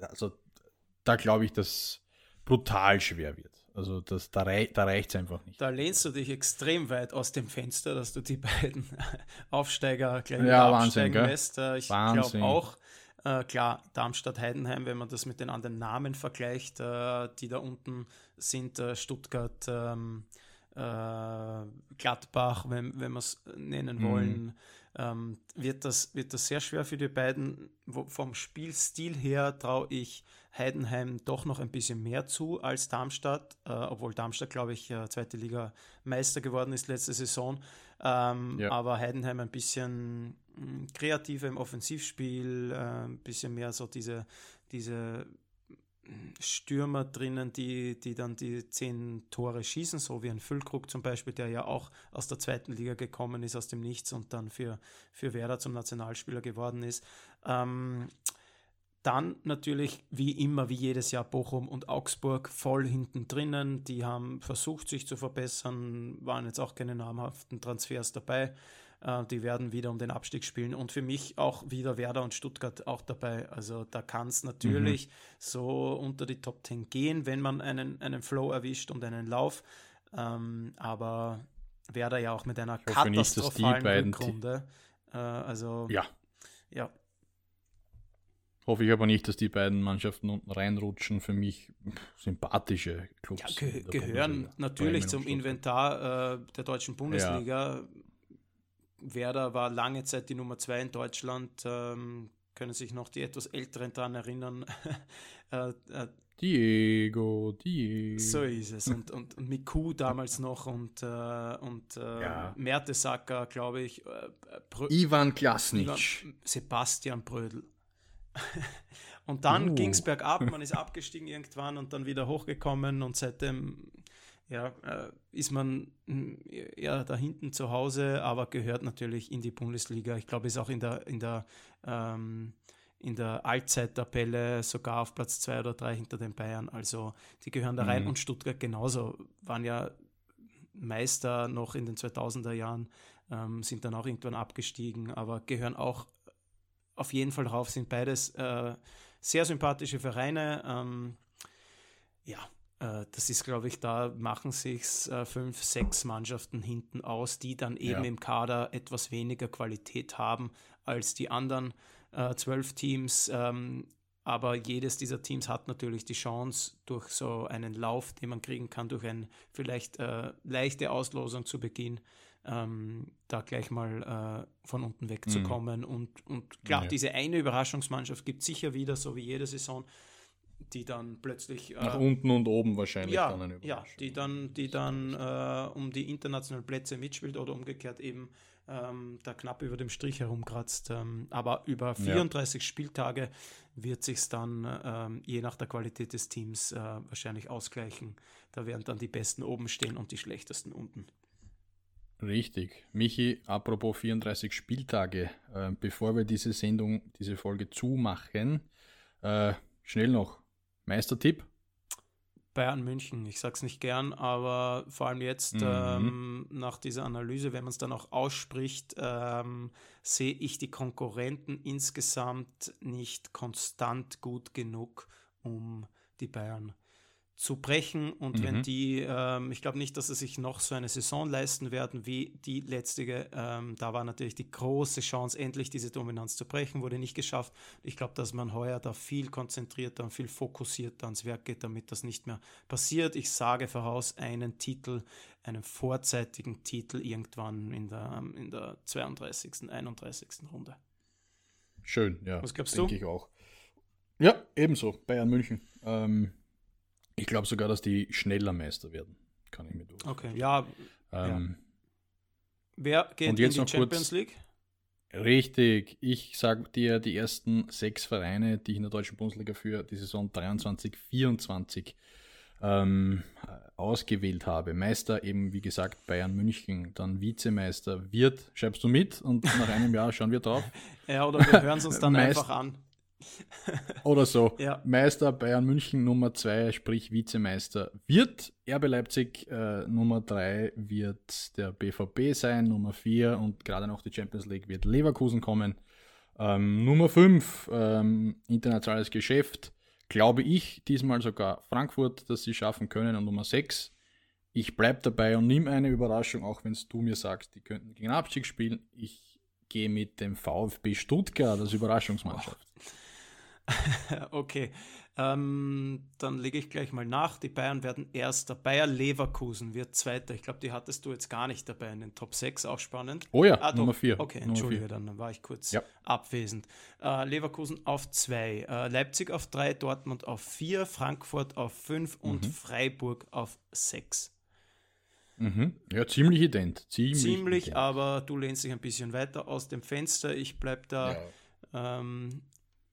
Speaker 1: also da glaube ich, dass brutal schwer wird. Also das, da, rei da reicht es einfach nicht.
Speaker 2: Da lehnst du dich extrem weit aus dem Fenster, dass du die [laughs] beiden Aufsteiger gleich
Speaker 1: ja, Wahnsinn, gell?
Speaker 2: lässt. Äh, ich glaube auch, äh, klar, Darmstadt-Heidenheim, wenn man das mit den anderen Namen vergleicht, äh, die da unten sind, äh, Stuttgart, ähm, äh, Gladbach, wenn, wenn wir es nennen mhm. wollen, ähm, wird, das, wird das sehr schwer für die beiden. Wo, vom Spielstil her traue ich Heidenheim doch noch ein bisschen mehr zu als Darmstadt, äh, obwohl Darmstadt, glaube ich, äh, zweite Liga Meister geworden ist letzte Saison. Ähm, ja. Aber Heidenheim ein bisschen mh, hm, kreativer im Offensivspiel, äh, ein bisschen mehr so diese, diese Stürmer drinnen, die, die dann die zehn Tore schießen, so wie ein Füllkrug zum Beispiel, der ja auch aus der zweiten Liga gekommen ist, aus dem Nichts und dann für, für Werder zum Nationalspieler geworden ist. Ähm, dann natürlich wie immer, wie jedes Jahr Bochum und Augsburg voll hinten drinnen. Die haben versucht, sich zu verbessern, waren jetzt auch keine namhaften Transfers dabei. Äh, die werden wieder um den Abstieg spielen und für mich auch wieder Werder und Stuttgart auch dabei. Also da kann es natürlich mhm. so unter die Top 10 gehen, wenn man einen, einen Flow erwischt und einen Lauf. Ähm, aber Werder ja auch mit einer katastrophalen nicht, Rückrunde. Äh, also
Speaker 1: ja.
Speaker 2: ja.
Speaker 1: Hoffe ich aber nicht, dass die beiden Mannschaften unten reinrutschen. Für mich sympathische Clubs.
Speaker 2: Ja, ge gehören natürlich zum Inventar äh, der deutschen Bundesliga. Ja. Werder war lange Zeit die Nummer zwei in Deutschland. Ähm, können sich noch die etwas Älteren daran erinnern. [laughs]
Speaker 1: äh, äh, Diego, Diego.
Speaker 2: So ist es. Und, und, und Miku damals noch und, äh, und äh, ja. Mertesacker, glaube ich. Äh,
Speaker 1: Ivan Klasnic.
Speaker 2: Sebastian Brödel. [laughs] und dann uh. ging es bergab, man ist abgestiegen irgendwann und dann wieder hochgekommen und seitdem ja, äh, ist man hm, eher da hinten zu Hause, aber gehört natürlich in die Bundesliga. Ich glaube, ist auch in der, in der, ähm, in der Allzeit-Tabelle sogar auf Platz zwei oder drei hinter den Bayern. Also die gehören da rein mhm. und Stuttgart genauso. Waren ja Meister noch in den 2000er Jahren, ähm, sind dann auch irgendwann abgestiegen, aber gehören auch auf jeden Fall drauf, sind beides äh, sehr sympathische Vereine. Ähm, ja, das ist, glaube ich, da machen sich äh, fünf, sechs Mannschaften hinten aus, die dann eben ja. im Kader etwas weniger Qualität haben als die anderen äh, zwölf Teams. Ähm, aber jedes dieser Teams hat natürlich die Chance, durch so einen Lauf, den man kriegen kann, durch eine vielleicht äh, leichte Auslosung zu Beginn, ähm, da gleich mal äh, von unten wegzukommen. Mhm. Und, und klar, ja. diese eine Überraschungsmannschaft gibt es sicher wieder, so wie jede Saison die dann plötzlich
Speaker 1: äh, nach unten und oben wahrscheinlich
Speaker 2: ja, dann eine ja, die dann, die dann äh, um die internationalen Plätze mitspielt oder umgekehrt eben ähm, da knapp über dem Strich herumkratzt. Ähm, aber über 34 ja. Spieltage wird sich dann ähm, je nach der Qualität des Teams äh, wahrscheinlich ausgleichen. Da werden dann die Besten oben stehen und die schlechtesten unten.
Speaker 1: Richtig. Michi, apropos 34 Spieltage, äh, bevor wir diese Sendung, diese Folge zumachen, äh, schnell noch Meistertipp?
Speaker 2: Bayern München. Ich sage es nicht gern, aber vor allem jetzt mhm. ähm, nach dieser Analyse, wenn man es dann auch ausspricht, ähm, sehe ich die Konkurrenten insgesamt nicht konstant gut genug, um die Bayern zu brechen. Und mhm. wenn die, ähm, ich glaube nicht, dass sie sich noch so eine Saison leisten werden wie die letzte. Ähm, da war natürlich die große Chance, endlich diese Dominanz zu brechen, wurde nicht geschafft. Ich glaube, dass man heuer da viel konzentrierter und viel fokussierter ans Werk geht, damit das nicht mehr passiert. Ich sage voraus einen Titel, einen vorzeitigen Titel irgendwann in der, in der 32., 31. Runde.
Speaker 1: Schön, ja.
Speaker 2: Was glaubst denke
Speaker 1: du? ich auch. Ja, ebenso. Bayern München. Ähm, ich glaube sogar, dass die schneller Meister werden. Kann ich mir
Speaker 2: durch. Okay, ja. Ähm, ja. Wer geht in die Champions kurz, League?
Speaker 1: Richtig. Ich sage dir die ersten sechs Vereine, die ich in der deutschen Bundesliga für die Saison 23, 24 ähm, ausgewählt habe. Meister eben, wie gesagt, Bayern München, dann Vizemeister wird, schreibst du mit und nach einem Jahr schauen wir drauf. [laughs]
Speaker 2: ja, oder wir hören es uns dann einfach an.
Speaker 1: Oder so. Ja. Meister Bayern München Nummer 2, sprich Vizemeister, wird RB Leipzig. Äh, Nummer 3 wird der BVB sein. Nummer 4 und gerade noch die Champions League wird Leverkusen kommen. Ähm, Nummer 5, ähm, internationales Geschäft. Glaube ich, diesmal sogar Frankfurt, dass sie schaffen können. Und Nummer 6, ich bleibe dabei und nehme eine Überraschung, auch wenn du mir sagst, die könnten gegen Abstieg spielen. Ich gehe mit dem VfB Stuttgart als Überraschungsmannschaft. [laughs]
Speaker 2: Okay, ähm, dann lege ich gleich mal nach. Die Bayern werden erster. Bayer Leverkusen wird zweiter. Ich glaube, die hattest du jetzt gar nicht dabei in den Top 6, auch spannend.
Speaker 1: Oh ja, ah, Nummer 4.
Speaker 2: Okay, entschuldige, dann war ich kurz ja. abwesend. Äh, Leverkusen auf 2, äh, Leipzig auf 3, Dortmund auf 4, Frankfurt auf 5 und mhm. Freiburg auf 6.
Speaker 1: Mhm. Ja, ziemlich ident.
Speaker 2: Ziemlich, ziemlich ident. aber du lehnst dich ein bisschen weiter aus dem Fenster. Ich bleibe da ja. ähm,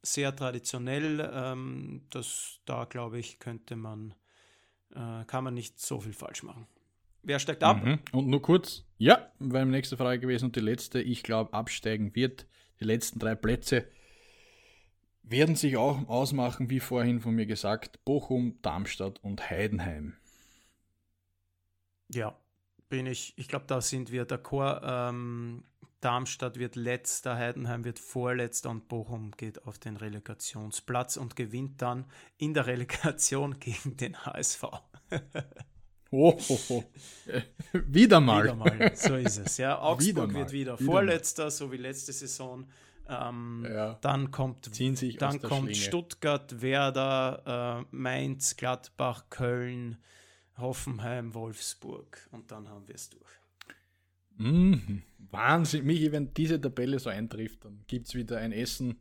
Speaker 2: sehr traditionell. Ähm, das, da glaube ich, könnte man, äh, kann man nicht so viel falsch machen. Wer steigt ab? Mhm.
Speaker 1: Und nur kurz, ja, wäre meine nächste Frage gewesen und die letzte, ich glaube, absteigen wird. Die letzten drei Plätze werden sich auch ausmachen, wie vorhin von mir gesagt, Bochum, Darmstadt und Heidenheim.
Speaker 2: Ja, bin ich, ich glaube, da sind wir d'accord. Ähm, Darmstadt wird letzter, Heidenheim wird vorletzter und Bochum geht auf den Relegationsplatz und gewinnt dann in der Relegation [laughs] gegen den HSV. [laughs]
Speaker 1: oh, oh, oh. Wieder mal.
Speaker 2: Wieder mal, so ist es. Ja, [laughs] Augsburg wieder wird wieder, wieder vorletzter, mal. so wie letzte Saison. Ähm, ja. Dann kommt, dann kommt Stuttgart, Werder, äh, Mainz, Gladbach, Köln, Hoffenheim, Wolfsburg und dann haben wir es durch.
Speaker 1: Mhm. Wahnsinn, Michi, wenn diese Tabelle so eintrifft, dann gibt es wieder ein Essen,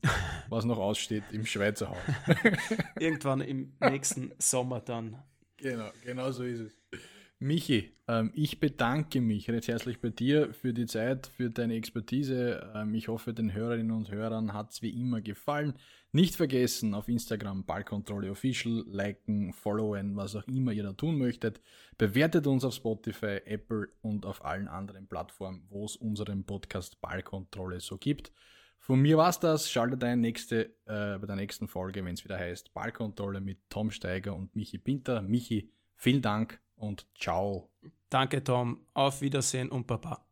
Speaker 1: was noch aussteht im Schweizer Haus. [laughs]
Speaker 2: Irgendwann im nächsten Sommer dann.
Speaker 1: Genau, genau so ist es. Michi, ähm, ich bedanke mich recht herzlich bei dir für die Zeit, für deine Expertise. Ähm, ich hoffe, den Hörerinnen und Hörern hat es wie immer gefallen. Nicht vergessen, auf Instagram Ballkontrolle Official liken, followen, was auch immer ihr da tun möchtet. Bewertet uns auf Spotify, Apple und auf allen anderen Plattformen, wo es unseren Podcast Ballkontrolle so gibt. Von mir war's das. Schaltet ein nächste, äh, bei der nächsten Folge, wenn es wieder heißt Ballkontrolle mit Tom Steiger und Michi Pinter. Michi, vielen Dank und ciao.
Speaker 2: Danke, Tom. Auf Wiedersehen und Baba.